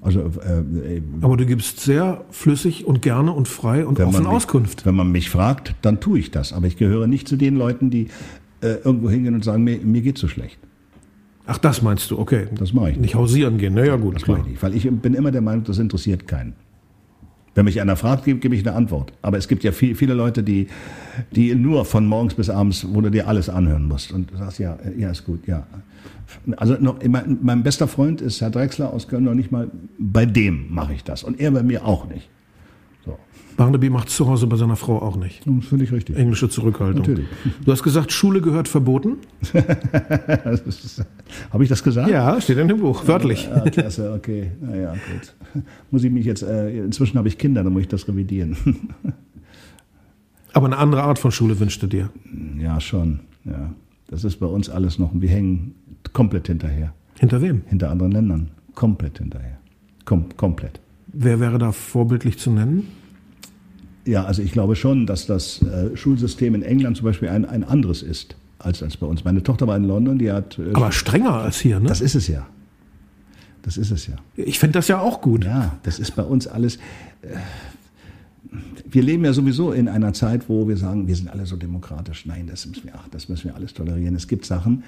Also äh, äh, Aber du gibst sehr flüssig und gerne und frei und offen mich- Auskunft. Wenn man mich fragt, dann tue ich das. Aber ich gehöre nicht zu den Leuten, die äh, irgendwo hingehen und sagen, mir, mir geht so schlecht. Ach, das meinst du, okay. Das mache ich nicht. Nicht hausieren gehen, naja gut, Das mache ich nicht. Weil ich bin immer der Meinung, das interessiert keinen. Wenn mich einer fragt, gebe, gebe ich eine Antwort. Aber es gibt ja viel, viele Leute, die, die nur von morgens bis abends, wo du dir alles anhören musst. Und du sagst, ja, ja, ist gut, ja. Also noch, mein, mein bester Freund ist Herr Drexler aus Köln, noch nicht mal bei dem mache ich das. Und er bei mir auch nicht. Barnaby macht zu Hause bei seiner Frau auch nicht. das ist völlig richtig. Englische Zurückhaltung. Natürlich. Du hast gesagt, Schule gehört verboten. Habe ich das gesagt? Ja, steht in dem Buch, wörtlich. Ah, klasse, okay. Naja, gut. Muss ich mich jetzt, äh, inzwischen habe ich Kinder, dann muss ich das revidieren. Aber eine andere Art von Schule wünschte dir. ja, schon. Ja. Das ist bei uns alles noch, wir hängen komplett hinterher. Hinter wem? Hinter anderen Ländern. Komplett hinterher. Kom komplett. Wer wäre da vorbildlich zu nennen? Ja, also ich glaube schon, dass das äh, Schulsystem in England zum Beispiel ein, ein anderes ist als, als bei uns. Meine Tochter war in London, die hat. Äh, Aber strenger als hier, ne? das ist es ja. Das ist es ja. Ich finde das ja auch gut. Ja, das ist bei uns alles. äh, Wir leben ja sowieso in einer Zeit, wo wir sagen, wir sind alle so demokratisch. Nein, das müssen wir, ach, das müssen wir alles tolerieren. Es gibt Sachen,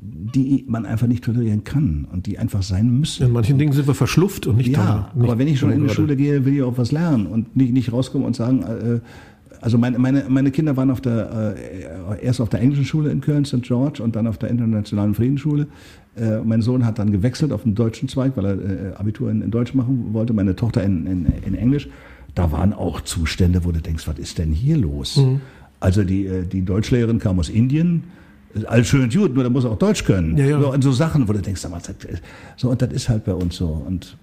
die man einfach nicht tolerieren kann und die einfach sein müssen. In manchen Dingen sind wir verschlufft und nicht Ja, nicht aber wenn ich schon in die. Schule gehe, will ich auch was lernen und nicht, nicht rauskommen und sagen, äh, also meine, meine, meine Kinder waren auf der, äh, erst auf der englischen Schule in Köln, St. George, und dann auf der internationalen Friedensschule. Äh, mein Sohn hat dann gewechselt auf den deutschen Zweig, weil er äh, Abitur in, in Deutsch machen wollte, meine Tochter in, in, in Englisch. Da waren auch Zustände, wo du denkst, was ist denn hier los? Mhm. Also die, äh, die Deutschlehrerin kam aus Indien, alles schön und gut, nur der muss auch Deutsch können. Ja, ja. So, und so Sachen, wo du denkst, mal, das- so, und das ist halt bei uns so. Und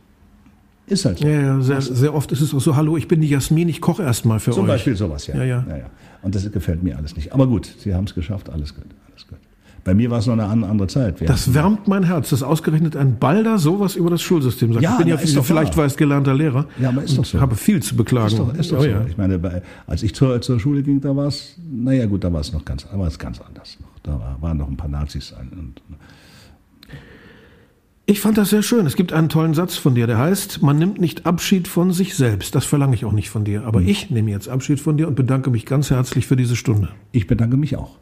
ist halt so. Ja, ja, sehr, sehr oft ist es auch so, hallo, ich bin die Jasmin, ich koche erst mal für Zum euch. Beispiel sowas, ja. Ja, ja. Und das gefällt mir alles nicht. Aber gut, sie haben es geschafft, alles gut, alles gut. Bei mir war es noch eine andere Zeit. Wir das wärmt mein Herz, dass ausgerechnet ein Balder sowas über das Schulsystem sagt. Ja, ich bin ja, doch vielleicht wahr. weiß gelernter Lehrer. Ja, aber ist doch so. habe viel zu beklagen. Ist doch, ist doch oh, so. ja. Ich meine, bei, als ich zur, zur Schule ging, da war es, naja gut, da war es noch ganz, da war es ganz anders. Noch. Da war, waren noch ein paar Nazis. Und, ich fand das sehr schön. Es gibt einen tollen Satz von dir, der heißt, man nimmt nicht Abschied von sich selbst. Das verlange ich auch nicht von dir. Aber Hm. ich nehme jetzt Abschied von dir und bedanke mich ganz herzlich für diese Stunde. ich bedanke mich auch.